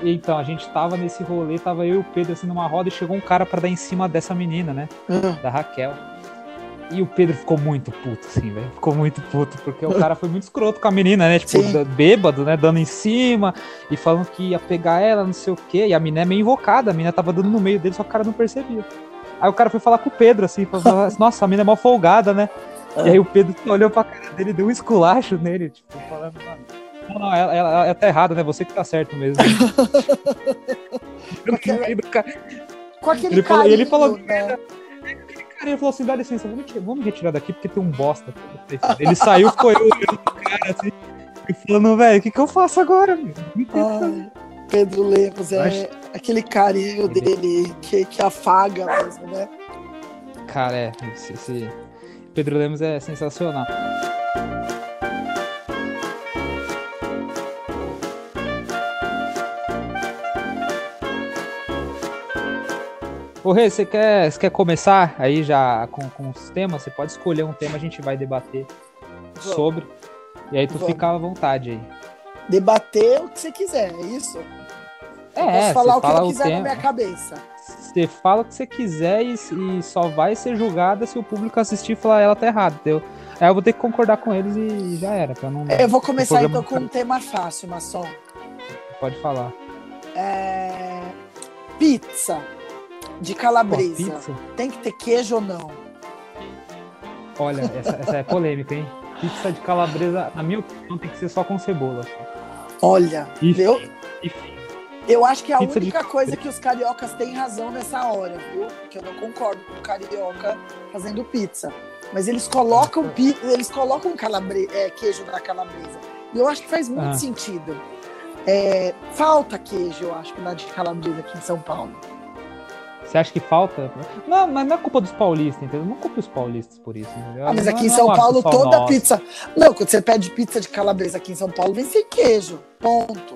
então, a gente tava nesse rolê, tava eu e o Pedro assim numa roda e chegou um cara pra dar em cima dessa menina, né? Ah, Da Raquel. E o Pedro ficou muito puto, assim, velho. Ficou muito puto, porque o cara foi muito escroto com a menina, né? Tipo, Sim. bêbado, né? Dando em cima e falando que ia pegar ela, não sei o quê. E a menina é meio invocada, a menina tava dando no meio dele, só que o cara não percebia. Aí o cara foi falar com o Pedro, assim, falou, nossa, a menina é mal folgada, né? E aí o Pedro olhou pra cara dele e deu um esculacho nele, tipo, falando, mano. Não, não, ela, ela, ela tá errada, né? Você que tá certo mesmo. Meio do cara. Com aquele Ele falou- carinho, ele falou- né? Ele falou assim: dá licença, vamos, me- vamos me retirar daqui porque tem um bosta. Ele saiu, ficou eu olhando pro cara assim, e falando, velho, o que, que eu faço agora. Ai, Pedro Lemos é aquele carinho Ele- dele que, que afaga mesmo, né? Cara, é, esse, esse Pedro Lemos é sensacional. Ô, Rê, você quer, você quer começar aí já com, com os temas? Você pode escolher um tema, a gente vai debater Vamos. sobre. E aí tu Vamos. fica à vontade aí. Debater o que você quiser, é isso? Eu É, posso falar o que eu quiser na tema. minha cabeça. Você fala o que você quiser e, e só vai ser julgada se o público assistir e falar ela tá errada, entendeu? Aí eu vou ter que concordar com eles e já era, pra não. Eu vou começar então com um tema fácil, Maçom. Pode falar. É... Pizza de calabresa. Tem que ter queijo ou não? Olha, essa, essa é polêmica, hein? Pizza de calabresa, na minha opinião, tem que ser só com cebola. Olha, E eu, eu acho que é a de única calabresa. coisa que os cariocas têm razão nessa hora, viu? Porque eu não concordo com o carioca fazendo pizza. Mas eles colocam, eles colocam calabre, é, queijo na calabresa. E eu acho que faz muito Ah. sentido. É, falta queijo, eu acho, na de calabresa aqui em São Paulo. Você acha que falta? Não, mas não é culpa dos paulistas, entendeu? Não culpe os paulistas por isso, entendeu? Ah, mas aqui em não é São Paulo, toda nosso. pizza. Não, quando você pede pizza de calabresa aqui em São Paulo, vem sem queijo. Ponto.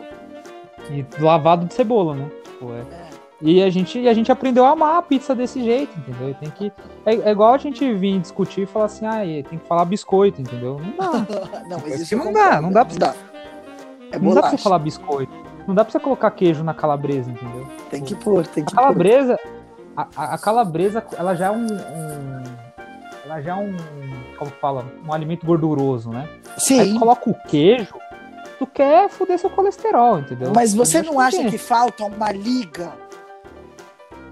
E lavado de cebola, né? Tipo, é. E a gente, e a gente aprendeu a amar a pizza desse jeito, entendeu? E Tem que, é, é igual a gente vir discutir e falar assim, ah, tem que falar biscoito, entendeu? Não dá. Não, mas Isso não dá, não dá pra- É não dá pra você falar biscoito. Não dá pra você colocar queijo na calabresa, entendeu? Tem que pôr, tem A que pôr. A, a- a calabresa, ela já é um, um- ela já é um, como fala, um alimento gorduroso, né? Aí Sim. tu coloca o queijo, tu quer foder seu colesterol, entendeu? Mas você não acha tem. que falta uma liga?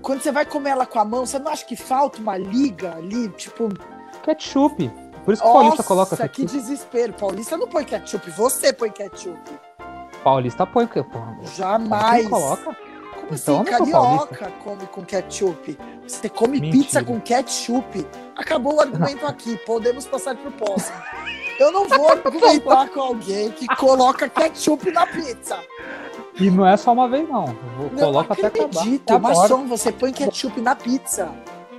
Quando você vai comer ela com a mão, você não acha que falta uma liga ali? Tipo, ketchup. Por isso que o paulista nossa, coloca que ketchup. desespero. Paulista não põe ketchup, você põe ketchup. Paulista põe, porque, porra, Jamais. quem coloca? Como Então, assim, não carioca come com ketchup? Você come Mentira. pizza com ketchup? Acabou o argumento aqui, podemos passar pro próximo. Eu não vou argumentar com alguém que coloca ketchup na pizza. E não é só uma vez, não. Eu Não coloco até acabar. acredito, Adoro. maçom, você põe ketchup na pizza.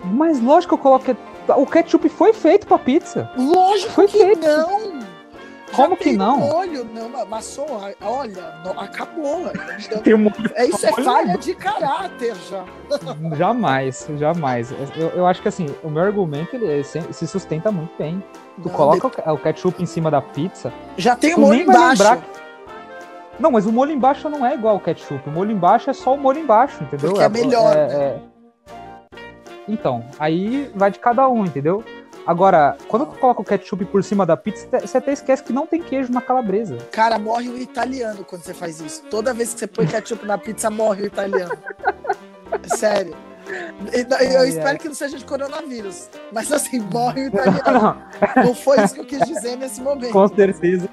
Mas lógico que eu coloquei. O ketchup foi feito pra pizza. Lógico Foi que feito. não. Como que não? Molho, não, ma- maçom, olha, não, acabou. Tem um É isso é falha de caráter já. Jamais, jamais. Eu, eu acho que assim, o meu argumento ele se, sustenta muito bem. Tu Não, coloca o ke- o ketchup em cima da pizza, Já tem o molho embaixo. Não, mas o molho embaixo não é igual ao ketchup. O molho embaixo é só o molho embaixo, entendeu? Porque é melhor, né? é- Então, aí vai de cada um, entendeu? Agora, quando tu coloca o ketchup por cima da pizza, você até esquece que não tem queijo na calabresa. Cara, morre o italiano quando você faz isso. Toda vez que você põe ketchup na pizza, morre o italiano. É Sério. Eu Ai, espero ai. que não seja de coronavírus. Mas assim, morre o italiano. Não foi isso que eu quis dizer nesse momento. Com certeza.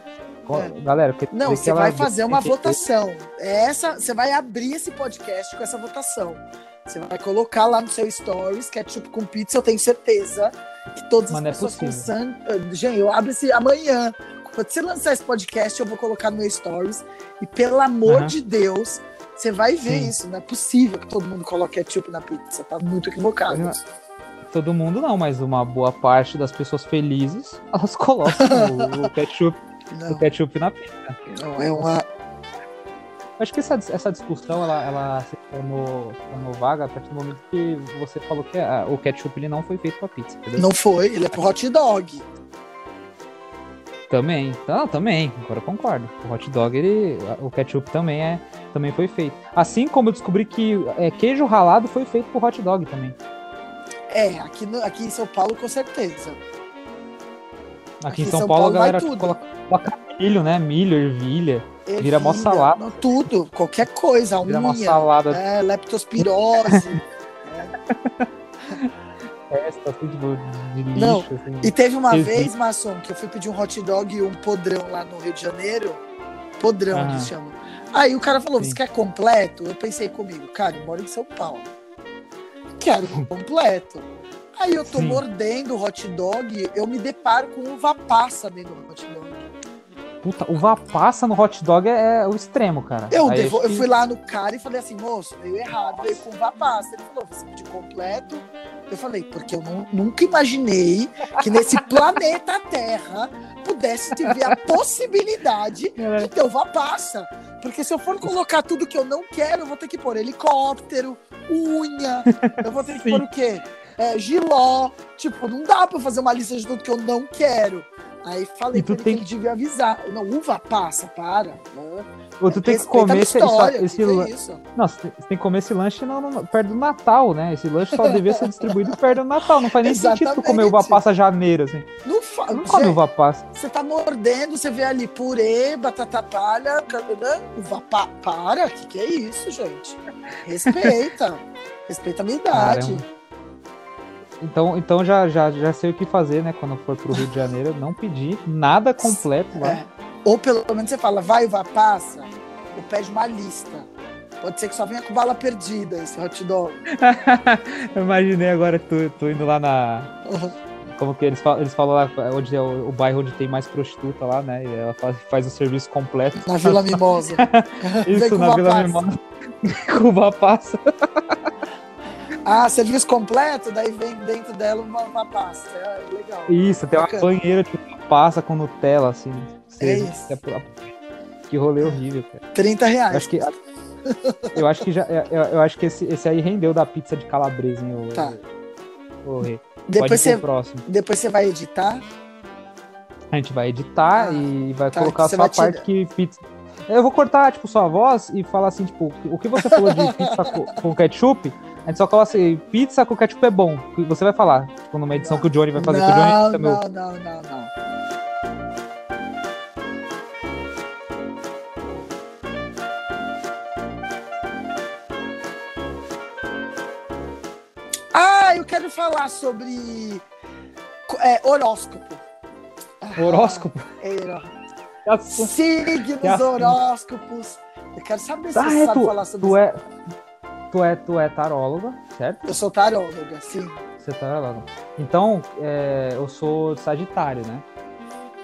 É. Galera, eu Não, você vai fazer uma votação. É Essa, você vai abrir esse podcast com essa votação. Você vai colocar lá no seu stories, ketchup com pizza, eu tenho certeza que todas Mas as é pessoas com possível. sangue. Gente, eu abro esse amanhã. Quando você lançar esse podcast, eu vou colocar no meu stories. E pelo amor Aham. de Deus, você vai ver Sim. isso. Não é possível que todo mundo coloque ketchup na pizza. Tá muito equivocado. Todo mundo não, mas uma boa parte das pessoas felizes, elas colocam o, o ketchup, o ketchup na pizza. não, é uma. Acho que essa, essa discussão ela, ela se tornou, tornou vaga a partir do momento que você falou que ah, o ketchup ele não foi feito pra pizza, entendeu? Não foi, ele é pro hot dog. Também, não, também, agora eu concordo. O hot dog, ele, o ketchup também é, também foi feito. Assim como eu descobri que é, queijo ralado foi feito pro hot dog também. É, aqui, no- aqui em São Paulo, com certeza. Aqui, em São, Paulo, a vai galera coloca, coloca milho, né? Milho, ervilha. Vira mó Ervilha, salada. não, Tudo, qualquer coisa, Vira uma unha, salada é, leptospirose. festa, assim, tipo, de lixo. Não, assim. e teve uma Existe. vez, Maçom, que eu fui pedir um hot dog e um podrão lá no Rio de Janeiro. Podrão, Aham. que chama. Aí o cara falou, Sim. você quer completo? Eu pensei comigo, cara, eu moro em São Paulo. Quero completo. Aí eu tô Sim. mordendo o hot dog, eu me deparo com uva passa dentro do hot dog. Puta, uva passa no hot dog é, é o extremo, cara. Eu, devo- eu que- fui lá no cara e falei assim, moço, veio errado, veio com uva passa. Ele falou, você pediu completo? Eu falei, porque eu nu- nunca imaginei que nesse planeta Terra pudesse ter a possibilidade de ter uva passa. Porque se eu for colocar tudo que eu não quero, eu vou ter que pôr helicóptero, unha, eu vou ter que pôr o quê? É, giló. Tipo, não dá pra fazer uma lista de tudo que eu não quero. Aí falei E tu tem que ele devia avisar. Não, uva passa, para. Ou tu tem que comer esse, história, esse, que que é lan- isso? Não, você tem- você tem que comer esse lanche no- perto do Natal, né? Esse lanche só devia ser distribuído perto do Natal. Não faz nem sentido tu comer uva Exatamente. passa janeiro, assim. Não fa... Não come uva passa. Você tá mordendo, você vê ali purê, batata palha, uva pa... Para, que que é isso, gente? Respeita. Respeita a minha idade. Caramba. Então, então já, já, já sei o que fazer, né? Quando for pro Rio de Janeiro, não pedir nada completo lá. É. Ou pelo menos você fala, vai, vai, passa, ou pede uma lista. Pode ser que só venha com bala perdida esse hot dog. Eu imaginei agora tu, tu indo lá na. Como que eles falam, eles falam lá onde é o, o bairro onde tem mais prostituta lá, né? E ela faz, faz o serviço completo. Na Vila Mimosa. Isso, na Vila passa. Mimosa. Com uma passa. Ah, serviço completo, daí vem dentro dela uma, uma pasta. É legal. Isso, tem uma Bacana. banheira tipo uma passa com Nutella, assim. É isso. Que rolê horrível, cara. 30 Eu reais. acho que, eu acho que já. Eu, eu acho que esse, esse aí rendeu da pizza de calabresa, hein, ô, Tá. Rê. Depois você, próximo. depois você vai editar. A gente vai editar Ah, e vai tá, colocar só a tirar. parte que pizza. Eu vou cortar, tipo, sua voz e falar assim, tipo, o que você falou de pizza co- com ketchup, a gente só coloca assim, pizza com ketchup é bom. Você vai falar, tipo, numa edição que o Johnny vai fazer, que o Johnny Não, não, não, não, não. Ah, eu quero falar sobre é, horóscopo. Ah, Horóscopo. é, Signos, horóscopos. Eu quero saber se Ah, você é, sabe tu, falar sobre tu isso. é. Tu é, tu é taróloga, certo? Eu sou taróloga, sim. Você é taróloga. Então, é, eu sou sagitário, né?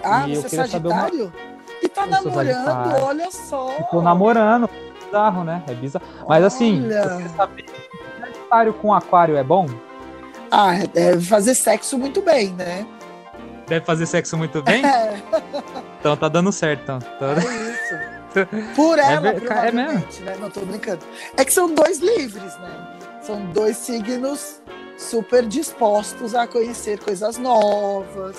Ah, E você é saber uma- sagitário? E tá Eu namorando, Sagitário. olha só. Tô namorando. Bizarro, né? É bizarro. Mas assim, Olha. saber, sagitário com aquário é bom? Ah, deve fazer sexo muito bem, né? Deve fazer sexo muito bem? É, Então tá dando certo. Então. É isso. Por É ela, ver- é mesmo? né? Não tô brincando. É que são dois livres, né? São dois signos super dispostos a conhecer coisas novas,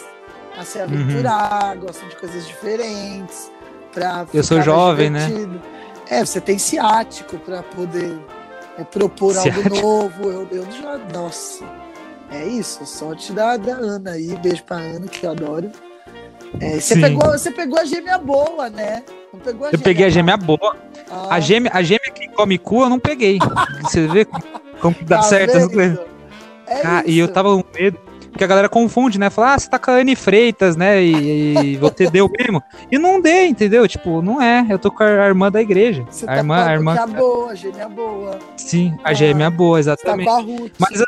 a se aventurar, gostam de coisas diferentes. Pra Uhum. Eu sou jovem, né? divertido. É, você tem ciático pra poder é, propor algo novo. Eu, eu já. Nossa. É isso, sorte da, da Ana aí. Beijo pra Ana, que eu adoro. É, você, Sim. pegou, você pegou a gêmea boa, né? Não Eu peguei a gêmea boa. Ah, A gêmea, a gêmea que come cu eu não peguei. Você vê como, dá tá certo. conheço. É Ah, e eu tava com medo. Porque a galera confunde, né? Fala, ah, você tá com a Anne Freitas, né? E, e você deu mesmo. E não dei, entendeu? Tipo, não é. Eu tô com a irmã da igreja. Você a tá irmã, com a irmã. boa, a gêmea boa. Sim, a Ah, gêmea boa, tá exatamente. a Ruth. Mas eu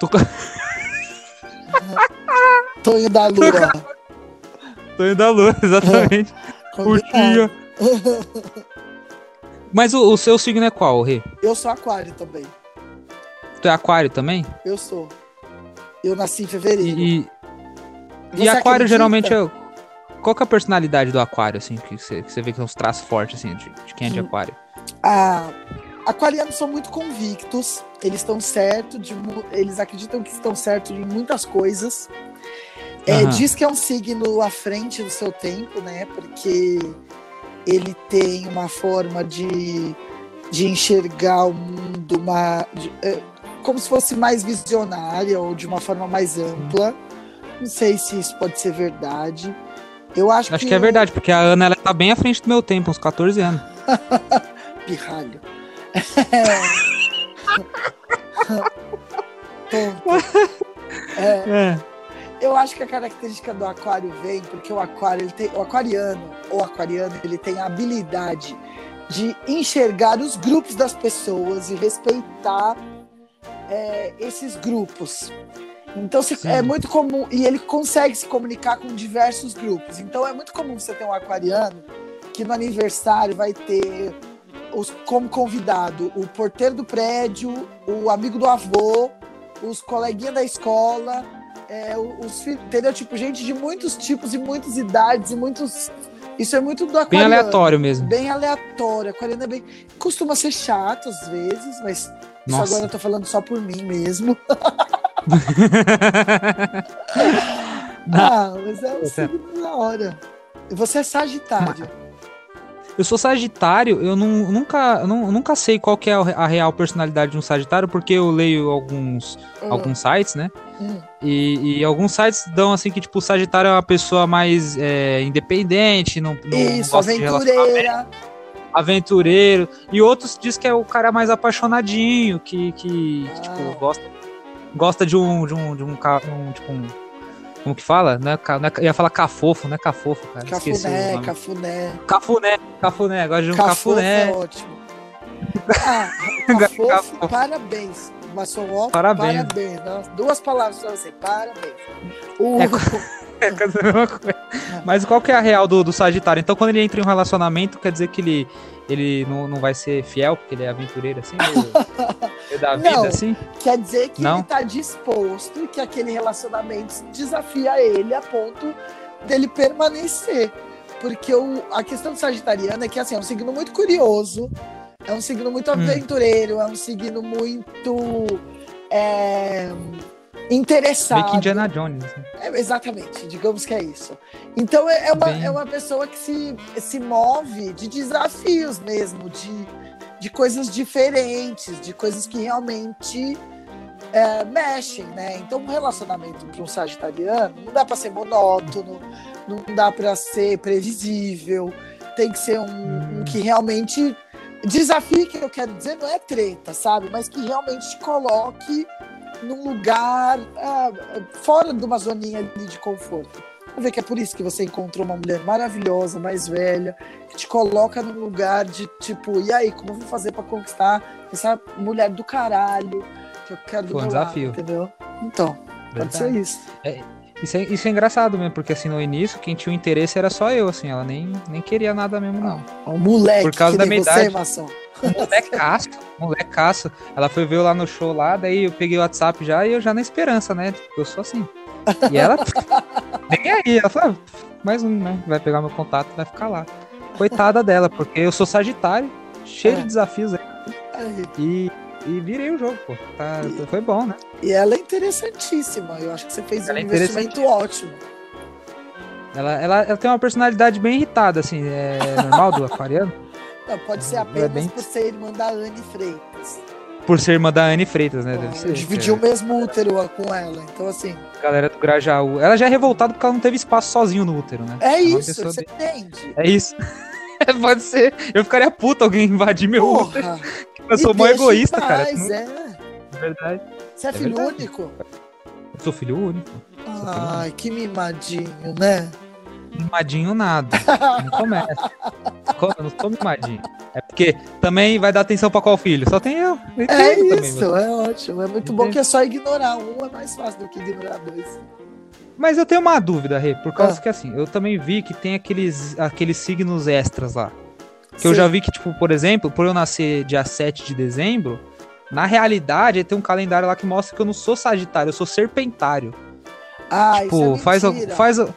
tô, com- Tonho da Lua. tô indo da lua, exatamente. Curtinho. Mas o, o seu signo é qual, Rê? Eu sou aquário também. Tu é aquário também? Eu sou. Eu nasci em fevereiro. E, e, aquário acredita? geralmente é. Qual que é a personalidade do aquário, assim, que você, que você vê que são os traços fortes, assim, de, de quem é de Hum. aquário? Ah, aquarianos são muito convictos. Eles estão certo de eles acreditam que estão certos em muitas coisas. É, diz que é um signo à frente do seu tempo, né? Porque ele tem uma forma de, de enxergar o mundo uma, de- é, como se fosse mais visionária ou de uma forma mais ampla. Não sei se isso pode ser verdade. Eu acho, Acho que é verdade, porque a Ana, ela tá bem à frente do meu tempo, uns 14 anos. pirralho. É, É. eu acho que a característica do aquário vem porque o aquário, ele tem, o aquariano ou aquariano, ele tem a habilidade de enxergar os grupos das pessoas e respeitar é, esses grupos. Então se- é muito comum e ele consegue se comunicar com diversos grupos. Então é muito comum você ter um aquariano que no aniversário vai ter os, como convidado o porteiro do prédio, o amigo do avô, os coleguinhas da escola, é, o- os filhos, entendeu? Tipo, gente de muitos tipos e muitas idades e muitos. Isso é muito do Bem aquariano. aleatório mesmo. Bem aleatório. Aquariano é bem. Costuma ser chato às vezes, mas isso Nossa. agora eu tô falando só por mim mesmo. ah, mas é um Você- signo da hora. Você é Sagitário. Eu sou Sagitário, eu não, nunca, eu não- nunca sei qual que é a real personalidade de um Sagitário, porque eu leio alguns, Ah, alguns sites, né? hum. E, e alguns sites dão assim que, tipo, o Sagitário é uma pessoa mais é, independente, não, não Isso, gosta de relacionamento, aventureira. aventureiro. E outros diz que é o cara mais apaixonadinho, que, que, que, Ah. tipo, gosta gosta de um, de um, de um, ca- um, tipo um, como que fala? Não é, não é ia falar cafofo, não é cafofo, cara. Cafuné, cafuné. Cafuné, cafuné, gosta de um Cafofo cafuné. é ótimo. Ah, Cafofo. cafofo, parabéns. Maçom, Parabéns. parabéns. Nossa, duas palavras pra você, parabéns. O... É, É. Mas qual que é a real do, do Sagitário? Então, quando ele entra em um relacionamento, quer dizer que ele, ele não, não vai ser fiel, porque ele é aventureiro, assim? Meio, meio da vida, Não. assim? Quer dizer que Não? ele tá disposto e que aquele relacionamento desafia ele a ponto dele permanecer. Porque o, a questão do Sagitariano é que assim, é um signo muito curioso, é um signo muito Hum. aventureiro, é um signo muito é, interessado. Meio que Indiana Jones. assim. É, exatamente, digamos que é isso. Então é, é uma, Bem- é uma pessoa que se, se move de desafios mesmo, de, de coisas diferentes, de coisas que realmente é, mexem, né? Então um relacionamento para um sagitariano não dá para ser monótono, não dá para ser previsível, tem que ser um, Hum. um que realmente desafie, que eu quero dizer, não é treta, sabe? Mas que realmente te coloque num lugar ah, fora de uma zoninha ali de conforto. Vai ver que é por isso que você encontrou uma mulher maravilhosa, mais velha, que te coloca num lugar de tipo, e aí, como eu vou fazer pra conquistar essa mulher do caralho que eu quero Foi um desafio. lado, entendeu? Então, pode ser Verdade. isso. Isso é, isso é engraçado mesmo, porque assim, no início, quem tinha o interesse era só eu, assim, ela nem, nem queria nada mesmo, não. Um moleque Por causa da minha você, idade. maçom. Molecaço, molecaço. Ela foi ver eu lá no show lá, daí eu peguei o WhatsApp já e eu já na esperança, né? Tipo, eu sou assim. E ela, nem aí, ela falou, ah, mais um, né? Vai pegar meu contato vai ficar lá. Coitada dela, porque eu sou Sagitário, cheio É. de desafios aí, Aí. e, e virei o jogo, pô. Tá, foi bom, né? E ela é interessantíssima. Eu acho que você fez Ela um é investimento ótimo. Ela, ela, ela tem uma personalidade bem irritada, assim, é normal do aquariano, Não, pode ser é apenas bem- por ser irmã da Anne Freitas. por ser irmã da Anne Freitas, né? Deve Pô, ser. eu dividi o mesmo útero com ela. Então, assim, é a galera do Grajaú. Ela já é revoltada porque ela não teve espaço sozinho no útero, né? é uma isso, você bem- entende? É isso. Pode ser. Eu ficaria puto alguém invadir meu útero. Porra! Eu sou mó egoísta, cara. paz, é. É verdade. Você é, É filho verdade. único? Eu sou filho único. Ai, que mimadinho, né? Mimadinho nada. Não começa. Como? Eu não sou mimadinho. É porque também vai dar atenção pra qual filho? Só tem eu. Eu É também, isso, mas- é ótimo. É muito bom Entendo. que é só ignorar um, é mais fácil do que ignorar dois. Mas eu tenho uma dúvida, Rê, por causa Ah. que assim, eu também vi que tem aqueles, aqueles signos extras lá. Que eu Sim. já vi que, tipo, por exemplo, por eu nascer dia 7 de dezembro, na realidade tem um calendário lá que mostra que eu não sou Sagitário, eu sou Serpentário. Ah, tipo, isso é faz, mentira. faz. al-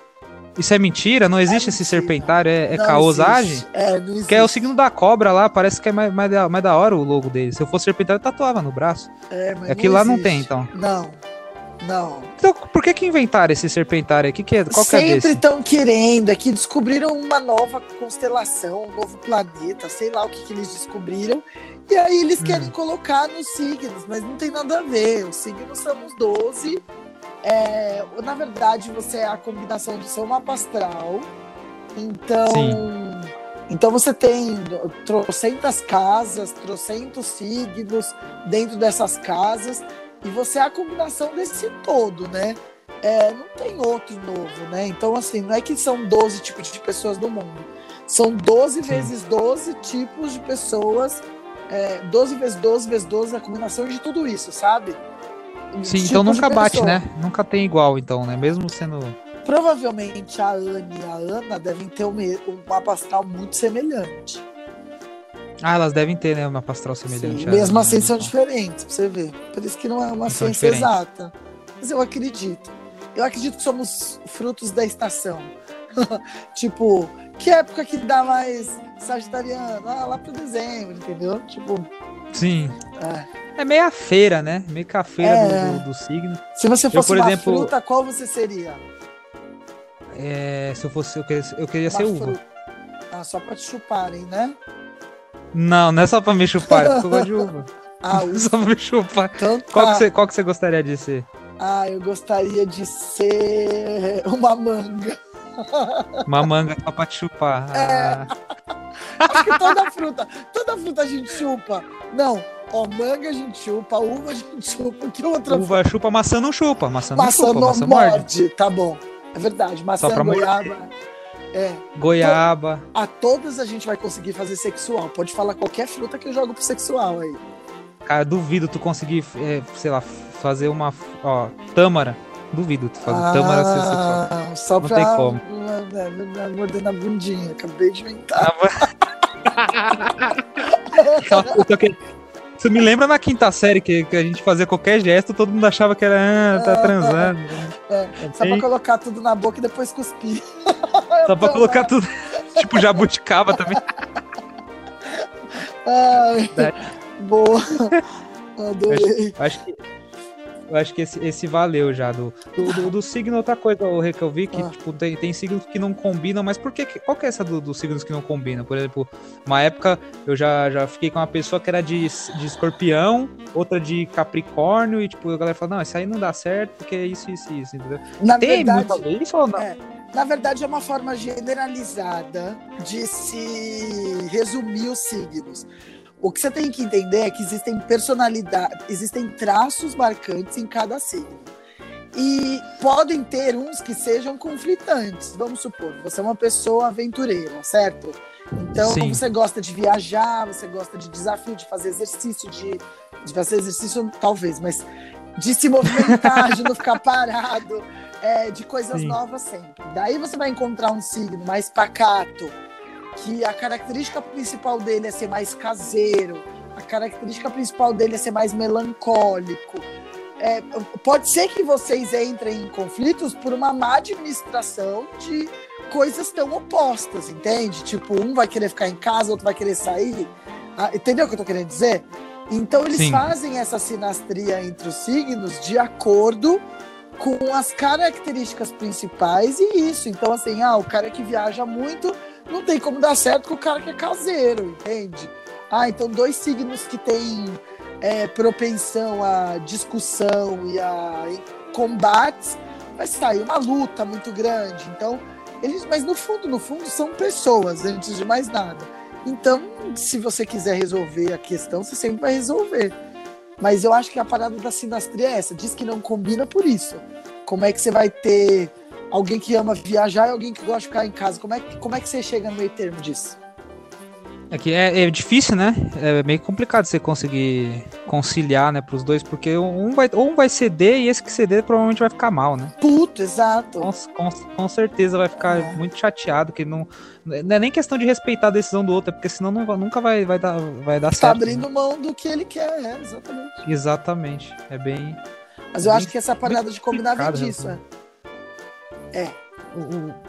Isso é mentira? Não existe esse mentira. Serpentário? É, é Não caosagem? existe. É, não existe. Que é o signo da cobra lá, parece que é mais, mais, da, mais da hora o logo dele. Se eu fosse Serpentário, eu tatuava no braço. É, mas Aquilo lá não tem, então. Não, não. Então, por que que inventaram esse Serpentário aí? Que que é? Qual que é Sempre desse? estão querendo, é que descobriram uma nova constelação, um novo planeta, sei lá o que, que eles descobriram. E aí eles Hum. querem colocar nos signos, mas não tem nada a ver. Os signos são os 12. É, na verdade, você é a combinação do seu mapa astral. Então. Sim. Então você tem trocentas casas, trocentos signos dentro dessas casas, e você é a combinação desse todo, né? É, não tem outro novo, né? Então, assim, não é que são 12 tipos de pessoas no mundo. São 12 Sim. vezes 12 tipos de pessoas. É, 12 vezes 12 vezes 12 é a combinação de tudo isso, sabe? Sim, Tipos então nunca bate, né? Nunca tem igual, então, né? Mesmo sendo. Provavelmente a Anne e a Ana devem ter um, um mapa astral muito semelhante. Ah, elas devem ter, né? Uma pastral semelhante. Sim, a mesmo minha, assim são então. diferentes, pra você ver. Por isso que não é uma São ciência diferentes. exata. Mas eu acredito. Eu acredito que somos frutos da estação. tipo, que época que dá mais sagitariano? Ah, lá pro dezembro, entendeu? Tipo, Sim. é. É meio a feira, né? Meio que a feira É. do, do, do signo. se você fosse por uma exemplo- fruta, qual você seria? É, se eu fosse. Eu queria, eu queria ser uva. Ah, só pra te chuparem, né? Não, não é só pra me chupar, é porque eu gosto de uva. Ah, uva. só pra me chupar. Então Qual tá. que, você, qual que você gostaria de ser? Ah, eu gostaria de ser uma manga. Uma manga só pra te chupar. É. Ah, Acho que toda fruta, toda fruta a gente chupa. Não, Ó, manga a gente chupa, uva a gente chupa, que outra Uva chupa, maçã não chupa. Maçã não Maçã chupa, não maçã morde. morde. Tá bom. É verdade. Maçã, goiaba. É. Goiaba. A todas a gente vai conseguir fazer sexual. Pode falar qualquer fruta que eu jogo pro sexual aí. Cara, duvido tu conseguir, é, sei lá, fazer uma. Ó, tâmara. Duvido tu fazer tâmara ser sexual. Ah, só Não pra tem como. né, né, morder na bundinha. Acabei de inventar. Aquela puta que- Isso me lembra na quinta série que, que a gente fazia qualquer gesto, todo mundo achava que era, ah, tá transando. É, só pra colocar tudo na boca e depois cuspir. Só pra colocar tudo. tipo jabuticaba também. Ai, Verdade. boa. Adorei. Eu acho que, eu acho que esse, esse valeu já. Do, do, do, do signo, outra coisa, o que eu vi, que Ah. tipo, tem, tem signos que não combinam, mas por que? Qual que é essa do- dos signos que não combinam? Por exemplo, uma época eu já, já fiquei com uma pessoa que era de, de escorpião, outra de capricórnio, e tipo, a galera fala, não, isso aí não dá certo, porque é isso, isso, isso, entendeu? Na Tem verdade, muito isso ou não? É. Na verdade, é uma forma generalizada de se resumir os signos. O que você tem que entender é que existem personalidades, existem traços marcantes em cada signo. E podem ter uns que sejam conflitantes. Vamos supor, você é uma pessoa aventureira, certo? Então Sim. você gosta de viajar, você gosta de desafio, de fazer exercício, de, de fazer exercício, talvez, mas de se movimentar, de não ficar parado, é, de coisas Sim. novas sempre. Daí você vai encontrar um signo mais pacato, que a característica principal dele é ser mais caseiro, a característica principal dele é ser mais melancólico. É, pode ser que vocês entrem em conflitos por uma má administração de coisas tão opostas, entende? Tipo, um vai querer ficar em casa, outro vai querer sair. Ah, entendeu o que eu tô querendo dizer? Então eles Sim. fazem essa sinastria entre os signos de acordo com as características principais e isso. Então, assim, ah, o cara que viaja muito não tem como dar certo com o cara que é caseiro, entende? Ah, então dois signos que têm é, propensão à discussão e a combates, vai sair uma luta muito grande. Então, eles, mas no fundo, no fundo, são pessoas, antes de mais nada. Então, se você quiser resolver a questão, você sempre vai resolver. Mas eu acho que a parada da sinastria é essa. Diz que não combina por isso. Como é que você vai ter alguém que ama viajar e alguém que gosta de ficar em casa? Como é que, como é que você chega no meio termo disso? É que é, é difícil, né? É meio complicado você conseguir conciliar, né, pros dois, porque um vai, um vai ceder e esse que ceder provavelmente vai ficar mal, né? Puto, exato. Com, com, com certeza vai ficar É. muito chateado, que não. Não é nem questão de respeitar a decisão do outro, é porque senão não, nunca vai, vai dar, vai dar Tá certo. abrindo mão do que ele quer, é, exatamente. né? Exatamente. É bem. Mas eu Bem- acho que essa parada de combinar vem disso, é.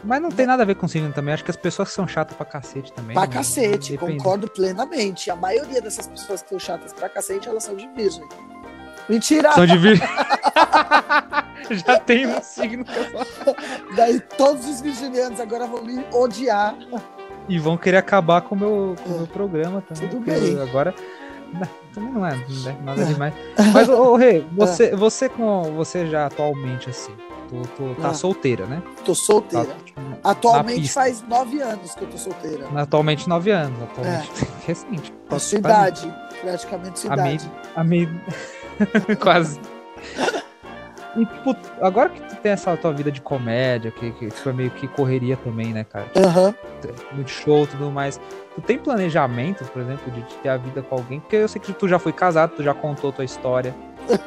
Mas não tem nada a ver com signo também. Acho que as pessoas são chatas pra cacete também. Pra não- cacete, depende. concordo plenamente. A maioria dessas pessoas que são chatas pra cacete, elas são de virgem. Mentira! São de vir... Já tem um signo que eu. Daí todos os virginianos agora vão me odiar. E vão querer acabar com o meu, o É. meu programa também. Tudo bem. Agora. não, Também não é né, nada É. demais. Mas, ô, ô Rê, você, você com. Você já atualmente, assim, tu, tu tá Ah. solteira, né? Tô Tá, solteira. tipo, na Atualmente faz nove anos que eu tô solteira. Atualmente nove anos. Atualmente. Recente. A É. sua mim. idade, praticamente sua A minha- idade. A meio. Quase. E, tipo, agora que tu tem essa tua vida de comédia, que, que foi meio que correria também, né, cara? Aham. muito show e tudo mais. Tu tem planejamento, por exemplo, de ter a vida com alguém? Porque eu sei que tu já foi casado, tu já contou tua história.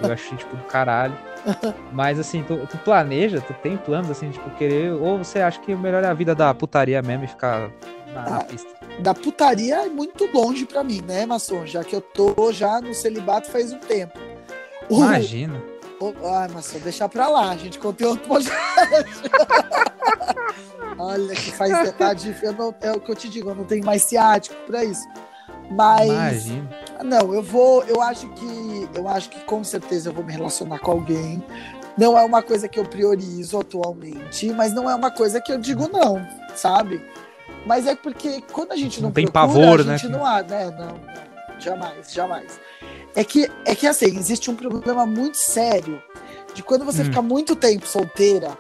Eu achei, tipo, do caralho. Mas assim, tu, tu planeja, tu tem planos assim, tipo, querer. Ou você acha que o melhor é a vida da putaria mesmo e ficar na, na Ah, pista? Da putaria é muito longe pra mim, né, Masson? Já que eu tô já no celibato faz um tempo. O- Imagina. o- Ai, Masson, deixa pra lá, a gente contou outro podcast. Olha que faz difícil. Eu não, é o que eu te digo, eu não tenho mais ciático pra isso. Mas Imagina. Não, eu vou. Eu acho que. Eu acho que com certeza eu vou me relacionar com alguém. Não é uma coisa que eu priorizo atualmente, mas não é uma coisa que eu digo não, sabe? Mas é porque quando a gente não, Não tem procura, pavor, a né? gente não há, né? Não, não, jamais, jamais. É que, é que assim, existe um problema muito sério de quando você Hum. fica muito tempo solteira,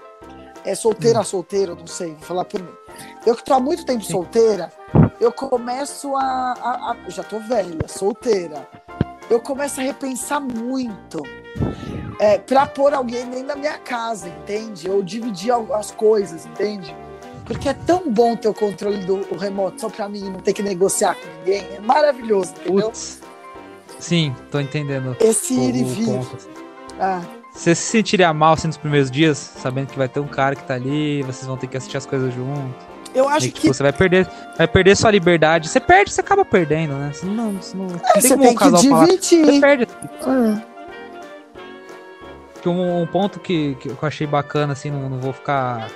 é solteira, solteira, não sei, vou falar por mim. Eu que tô há muito tempo Sim. solteira, eu começo a, a- a- Já tô velha, solteira. eu começo a repensar muito é, para pôr alguém dentro da minha casa, entende? Ou dividir as coisas, entende? Porque é tão bom ter o controle do remoto só para mim não ter que negociar com ninguém. É maravilhoso, entendeu? Putz. Sim, tô entendendo. Esse ir e vir. Ah. Você se sentiria mal assim nos primeiros dias, sabendo que vai ter um cara que tá ali, vocês vão ter que assistir as coisas juntos? Eu acho que, que, você vai perder, vai perder sua liberdade. Você perde, você acaba perdendo, né? Você não, você não, é, tem você tem que dividir. Falar. Você perde. É. Um, um, ponto que, que eu achei bacana, assim, não, não vou ficar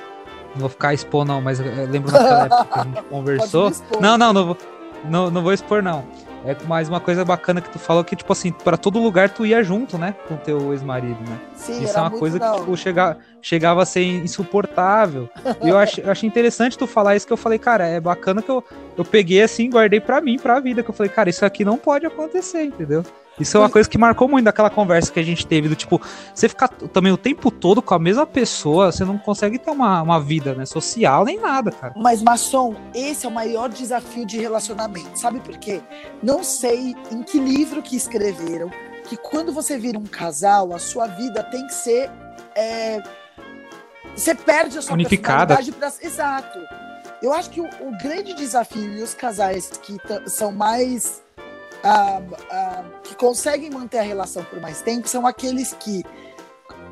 não vou ficar expor, não, mas eu lembro naquela época que a gente conversou. Não, não, não vou, não, não vou expor, não. É mais uma coisa bacana que tu falou que, tipo assim, para todo lugar tu ia junto, né? Com teu ex-marido, né? Sim, Isso é uma coisa que, tipo, chega, chegava a ser insuportável. e eu achei, eu achei interessante tu falar isso, que eu falei, cara, é bacana que eu, eu peguei assim, guardei para mim, pra vida. Que eu falei, cara, isso aqui não pode acontecer, entendeu? Isso é uma coisa que marcou muito daquela conversa que a gente teve, do tipo, você ficar também o tempo todo com a mesma pessoa, você não consegue ter uma, uma vida, né, social nem nada, cara. Mas, Maçom, esse é o maior desafio de relacionamento, sabe por quê? Não sei em que livro que escreveram que quando você vira um casal, a sua vida tem que ser. É... Você perde a sua Unificada. personalidade pra... Exato. Eu acho que o, o grande desafio e os casais que são mais ah, ah, que conseguem manter a relação por mais tempo são aqueles que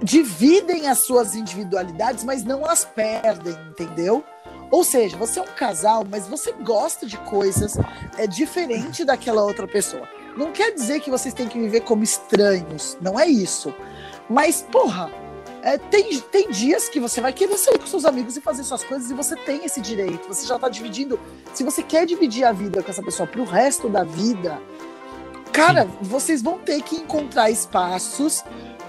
dividem as suas individualidades, mas não as perdem, entendeu? Ou seja, você é um casal, mas você gosta de coisas é diferente daquela outra pessoa. Não quer dizer que vocês têm que viver como estranhos, não é isso. Mas, porra, é, tem, tem dias que você vai querer sair com seus amigos e fazer suas coisas e você tem esse direito. Você já tá dividindo. Se você quer dividir a vida com essa pessoa pro resto da vida, cara, Sim. vocês vão ter que encontrar espaços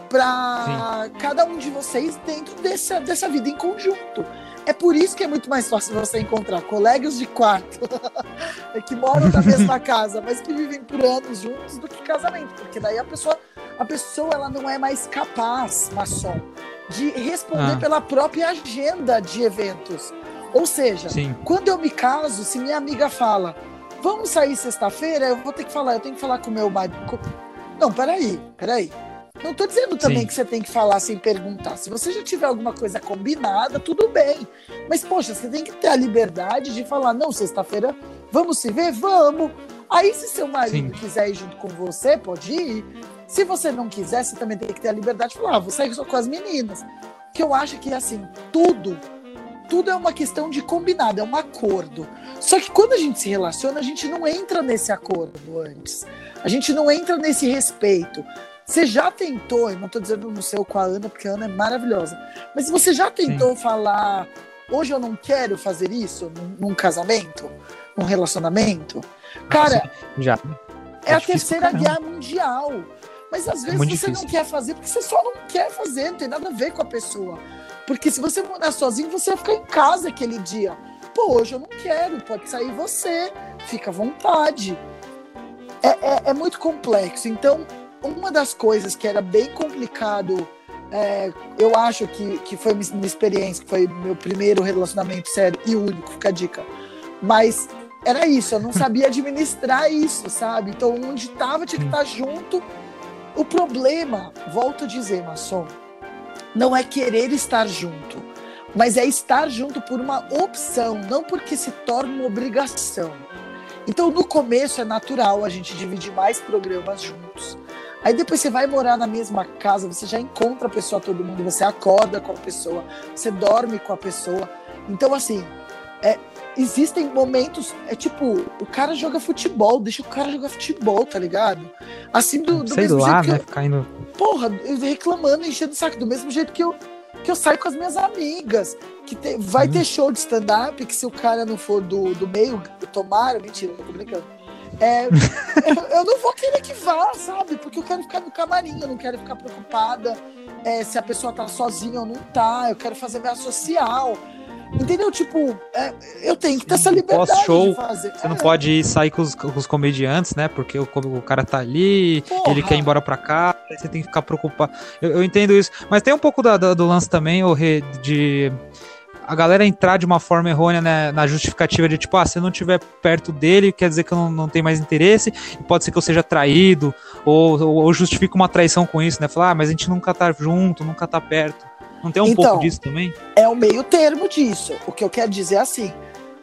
para cada um de vocês dentro dessa, dessa vida em conjunto. É por isso que é muito mais fácil você encontrar colegas de quarto que moram na mesma casa, mas que vivem por anos juntos do que casamento, porque daí a pessoa a pessoa ela não é mais capaz, maçom, de responder ah. pela própria agenda de eventos. Ou seja, Sim. quando eu me caso, se minha amiga fala, vamos sair sexta-feira, eu vou ter que falar, eu tenho que falar com meu marido. Não, peraí, peraí. Não estou dizendo também Sim. que você tem que falar sem perguntar. Se você já tiver alguma coisa combinada, tudo bem. Mas, poxa, você tem que ter a liberdade de falar: não, sexta-feira, vamos se ver? Vamos. Aí, se seu marido Sim. quiser ir junto com você, pode ir. Se você não quiser, você também tem que ter a liberdade de falar, ah, vou sair só com as meninas. Que eu acho que, assim, tudo, tudo é uma questão de combinado, é um acordo. Só que quando a gente se relaciona, a gente não entra nesse acordo antes. A gente não entra nesse respeito. Você já tentou, eu não estou dizendo no seu com a Ana, porque a Ana é maravilhosa, mas você já tentou Sim. falar, hoje eu não quero fazer isso num, num casamento, num relacionamento? Cara, já. É, é a terceira guerra mundial. Mas às é vezes é você difícil. não quer fazer porque você só não quer fazer, não tem nada a ver com a pessoa. Porque se você morar sozinho, você vai ficar em casa aquele dia. Pô, hoje eu não quero, pode sair você, fica à vontade. É, é, é muito complexo. Então, uma das coisas que era bem complicado, é, eu acho que, que foi minha experiência, que foi meu primeiro relacionamento sério e único, fica a dica. Mas era isso, eu não sabia administrar isso, sabe? Então, onde tava, tinha que estar junto o problema, volto a dizer, maçom, não é querer estar junto, mas é estar junto por uma opção, não porque se torna uma obrigação. Então, no começo é natural a gente dividir mais programas juntos. Aí depois você vai morar na mesma casa, você já encontra a pessoa todo mundo, você acorda com a pessoa, você dorme com a pessoa. Então, assim, é, existem momentos, é tipo, o cara joga futebol, deixa o cara jogar futebol, tá ligado? Assim, do, do Sei mesmo lá, jeito né? que eu, indo... Porra, reclamando, enchendo o saco, do mesmo jeito que eu, que eu saio com as minhas amigas. Que te, vai hum. ter show de stand-up, que se o cara não for do, do meio, tomara, mentira, tô brincando. É, eu, eu, não vou querer que vá, sabe? Porque eu quero ficar no camarim, eu não quero ficar preocupada é, se a pessoa tá sozinha ou não tá, eu quero fazer minha social. Entendeu? Tipo, é, eu tenho que ter essa liberdade Pós-show, Você é. não pode sair com os, com os, comediantes, né? Porque o, o cara tá ali, Porra. ele quer ir embora pra cá, você tem que ficar preocupado. Eu, eu entendo isso. Mas tem um pouco da, da, do lance também, o de a galera entrar de uma forma errônea né, na justificativa de tipo, ah, se eu não estiver perto dele, quer dizer que eu não, não tenho mais interesse, pode ser que eu seja traído, ou, ou, ou justifica uma traição com isso, né? Falar, ah, mas a gente nunca tá junto, nunca tá perto. Não tem um então, pouco disso também? É o meio termo disso. O que eu quero dizer é assim,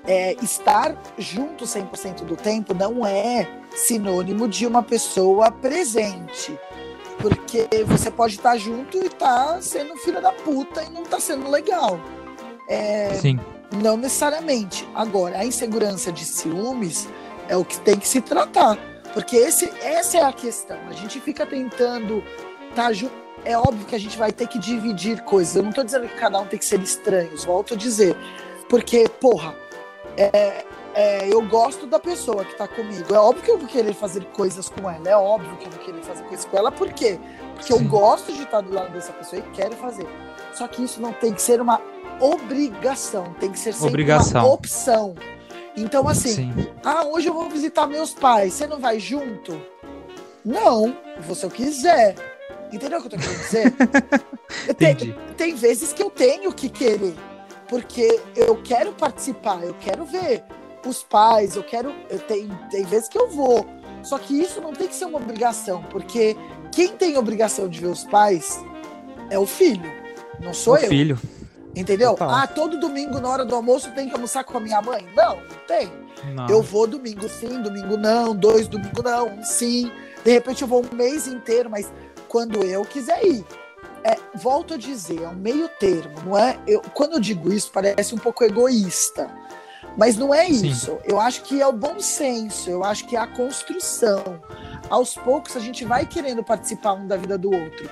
é, estar junto 100% do tempo não é sinônimo de uma pessoa presente. Porque você pode estar junto e estar tá sendo filha da puta e não tá sendo legal. É, Sim. Não necessariamente. Agora, a insegurança de ciúmes é o que tem que se tratar. Porque esse, essa é a questão. A gente fica tentando estar tá junto. É óbvio que a gente vai ter que dividir coisas. Eu não estou dizendo que cada um tem que ser estranhos, volto a dizer. Porque, porra, é, é, eu gosto da pessoa que tá comigo. É óbvio que eu vou querer fazer coisas com ela. É óbvio que eu vou querer fazer coisas com ela. Por quê? Porque Sim. eu gosto de estar do lado dessa pessoa e quero fazer. Só que isso não tem que ser uma obrigação. Tem que ser sempre obrigação. uma opção. Então, assim, Sim. ah, hoje eu vou visitar meus pais. Você não vai junto? Não, se eu quiser. Entendeu o que eu tô querendo dizer? tem, tem vezes que eu tenho que querer. Porque eu quero participar, eu quero ver os pais, eu quero. Eu tem, tem vezes que eu vou. Só que isso não tem que ser uma obrigação, porque quem tem obrigação de ver os pais é o filho, não sou o eu. filho. Entendeu? Ah, todo domingo na hora do almoço tem que almoçar com a minha mãe? Não, não tem. Não. Eu vou domingo sim, domingo não, dois domingo não, um sim. De repente eu vou um mês inteiro, mas quando eu quiser ir. É, volto a dizer, é um meio termo, não é? Eu, quando eu digo isso, parece um pouco egoísta. Mas não é Sim. isso. Eu acho que é o bom senso, eu acho que é a construção. Aos poucos a gente vai querendo participar um da vida do outro.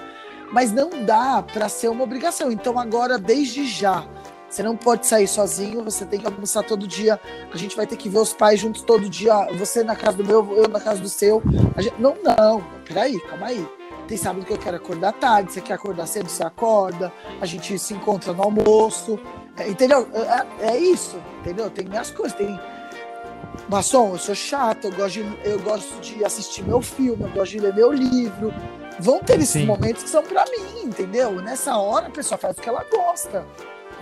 Mas não dá para ser uma obrigação. Então agora, desde já, você não pode sair sozinho, você tem que almoçar todo dia. A gente vai ter que ver os pais juntos todo dia. Você na casa do meu, eu na casa do seu. Gente... Não, não. Peraí, calma aí. Tem sábado que eu quero acordar tarde, você quer acordar cedo, você acorda. A gente se encontra no almoço. É, entendeu? É, é, isso, entendeu? Tem minhas coisas, tem. Maçom, eu sou chato, eu gosto, de, eu gosto de assistir meu filme, eu gosto de ler meu livro. Vão ter esses Sim. momentos que são para mim, entendeu? Nessa hora a pessoa faz o que ela gosta.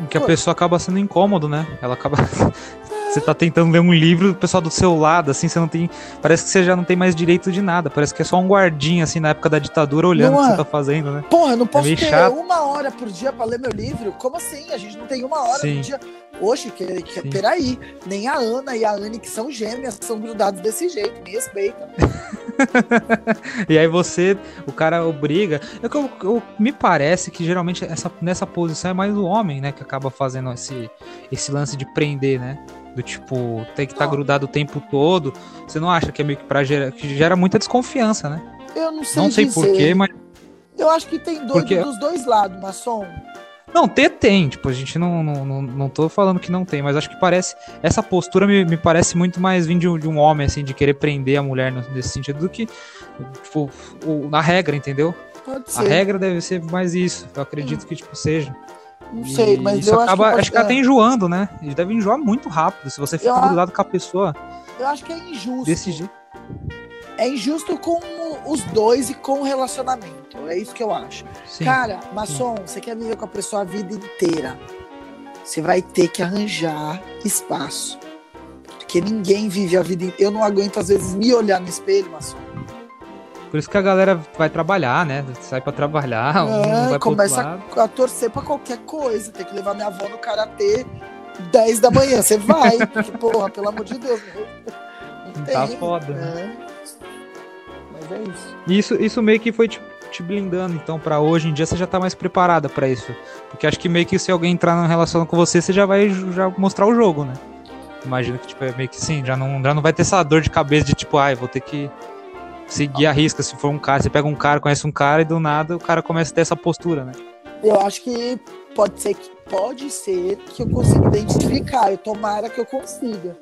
Que a pessoa acaba sendo incômodo, né? Ela acaba Você tá tentando ler um livro, o pessoal do seu lado, assim, você não tem. Parece que você já não tem mais direito de nada. Parece que é só um guardinha, assim, na época da ditadura, olhando o que você tá fazendo, né? Porra, eu não é posso é ter chato. uma hora por dia pra ler meu livro? Como assim? A gente não tem uma hora Sim. por dia. Oxe, que, que, peraí. Nem a Ana e a Anne, que são gêmeas, são grudados desse jeito. Me respeita. e aí você, o cara obriga. Eu, eu, eu, me parece que geralmente essa, nessa posição é mais o homem, né? Que acaba fazendo esse, esse lance de prender, né? Do tipo, tem que estar tá grudado o tempo todo. Você não acha que é meio que pra gerar, que gera muita desconfiança, né? Eu não sei Não sei porquê, mas. Eu acho que tem doido Porque... dos dois lados, maçom. Não, ter tem, tipo, a gente não, não, não, não tô falando que não tem, mas acho que parece. Essa postura me, me parece muito mais vir de um, de um homem, assim, de querer prender a mulher nesse sentido do que, tipo, o, na regra, entendeu? Pode ser. A regra deve ser mais isso, eu acredito que, tipo, seja. Não sei, mas eu acaba, acho que, acho que até enjoando, né? Ele deve enjoar muito rápido se você fica do lado com a pessoa. Eu acho que é injusto. Desse jeito. É injusto com os dois e com o relacionamento. É isso que eu acho. Sim, Cara, maçom, você quer viver com a pessoa a vida inteira. Você vai ter que arranjar espaço. Porque ninguém vive a vida inteira. Eu não aguento, às vezes, me olhar no espelho, maçom. Por isso que a galera vai trabalhar, né? Sai pra trabalhar, é, vai começa a, a, torcer pra qualquer coisa. Tem que levar minha avó no karatê 10 da manhã. Você vai, porque, porra, pelo amor de Deus. Não tá tem, foda, né? é. né? É isso. Isso, isso meio que foi te, te blindando, então, pra hoje em dia você já tá mais preparada pra isso. Porque acho que meio que se alguém entrar numa relação com você, você já vai já mostrar o jogo, né? Imagino que, tipo, é meio que sim, já não, já não vai ter essa dor de cabeça de tipo, ai, vou ter que seguir a risca. Se for um cara, você pega um cara, conhece um cara e do nada o cara começa a ter essa postura, né? Eu acho que pode ser que pode ser que eu consiga identificar. Eu tomara que eu consiga.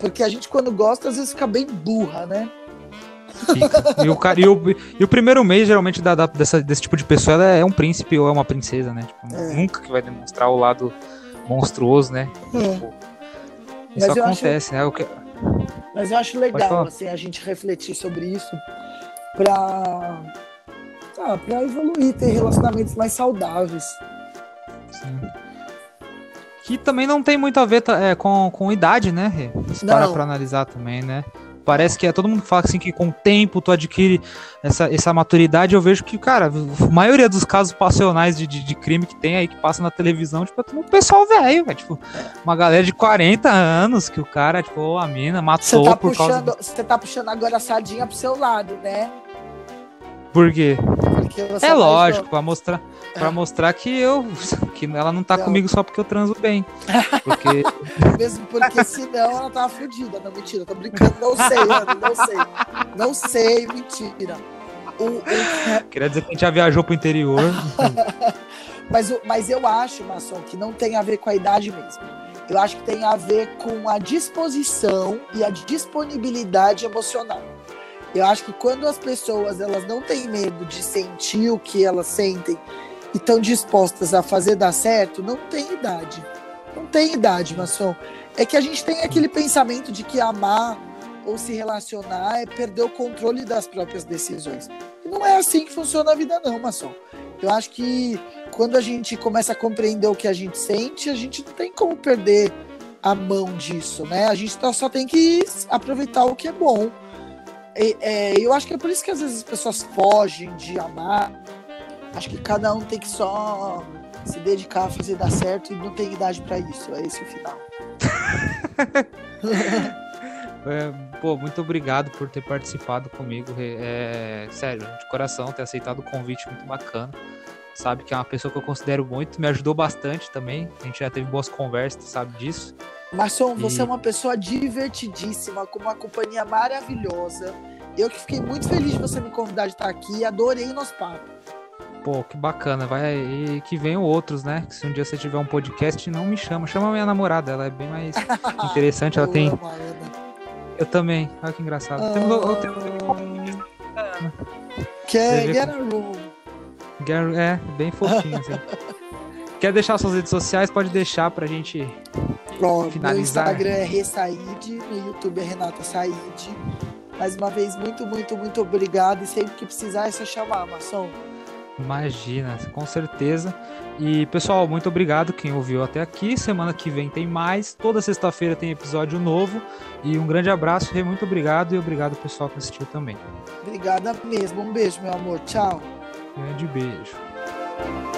Porque a gente, quando gosta, às vezes fica bem burra, né? E, o, cara, e, o, e o primeiro mês, geralmente, da, da, dessa, desse tipo de pessoa, ela é um príncipe ou é uma princesa, né? Tipo, é. Nunca que vai demonstrar o lado monstruoso, né? É. Tipo, isso Mas acontece, acho... né? O que... Mas eu acho legal assim, a gente refletir sobre isso para ah, para evoluir, ter relacionamentos mais saudáveis. Sim. Que também não tem muito a ver é, com, com idade, né? Se para pra analisar também, né? Parece que é todo mundo fala assim que com o tempo tu adquire essa, essa maturidade. Eu vejo que, cara, a maioria dos casos passionais de, de, de crime que tem aí que passa na televisão, tipo, é um pessoal velho, velho. Tipo, uma galera de 40 anos que o cara, tipo, a mina matou tá por puxando, causa. Você tá puxando agora a sardinha pro seu lado, né? Por quê? é lógico, para mostrar, pra é. mostrar que eu. que ela não tá não. comigo só porque eu transo bem. Porque. Mesmo porque senão ela tava fodida. Não, mentira, tô brincando, não sei, Ana, não sei. Não sei, mentira. O, o... Queria dizer que a gente já viajou pro interior. mas, mas eu acho, Maçom, que não tem a ver com a idade mesmo. Eu acho que tem a ver com a disposição e a disponibilidade emocional. Eu acho que quando as pessoas elas não têm medo de sentir o que elas sentem e estão dispostas a fazer dar certo, não tem idade. Não tem idade, maçom. É que a gente tem aquele pensamento de que amar ou se relacionar é perder o controle das próprias decisões. E não é assim que funciona a vida, não, maçom. Eu acho que quando a gente começa a compreender o que a gente sente, a gente não tem como perder a mão disso, né? A gente só tem que aproveitar o que é bom é, eu acho que é por isso que às vezes as pessoas fogem de amar. Acho que cada um tem que só se dedicar a fazer dar certo e não tem idade para isso. É esse o final. é, pô, muito obrigado por ter participado comigo. É, sério, de coração, ter aceitado o convite, muito bacana. Sabe que é uma pessoa que eu considero muito, me ajudou bastante também. A gente já teve boas conversas, sabe disso. Marção, você e... é uma pessoa divertidíssima, com uma companhia maravilhosa. Eu que fiquei muito feliz de você me convidar de estar aqui, adorei o nosso papo. Pô, que bacana. Vai e que venham outros, né? Que se um dia você tiver um podcast, não me chama. Chama a minha namorada, ela é bem mais interessante. ela tem. Eu também. Olha que engraçado. Ah... Temos, eu tenho... Quer get a room. É, bem fofinho, assim. Quer deixar suas redes sociais? Pode deixar pra gente Pronto, finalizar. Meu Instagram é Ressaide, no YouTube é Renata Said. Mais uma vez, muito, muito, muito obrigado. E sempre que precisar é só chamar, Maçom. Imagina, com certeza. E pessoal, muito obrigado quem ouviu até aqui. Semana que vem tem mais. Toda sexta-feira tem episódio novo. E um grande abraço, muito obrigado e obrigado pessoal que assistiu também. Obrigada mesmo. Um beijo, meu amor. Tchau. Grande beijo.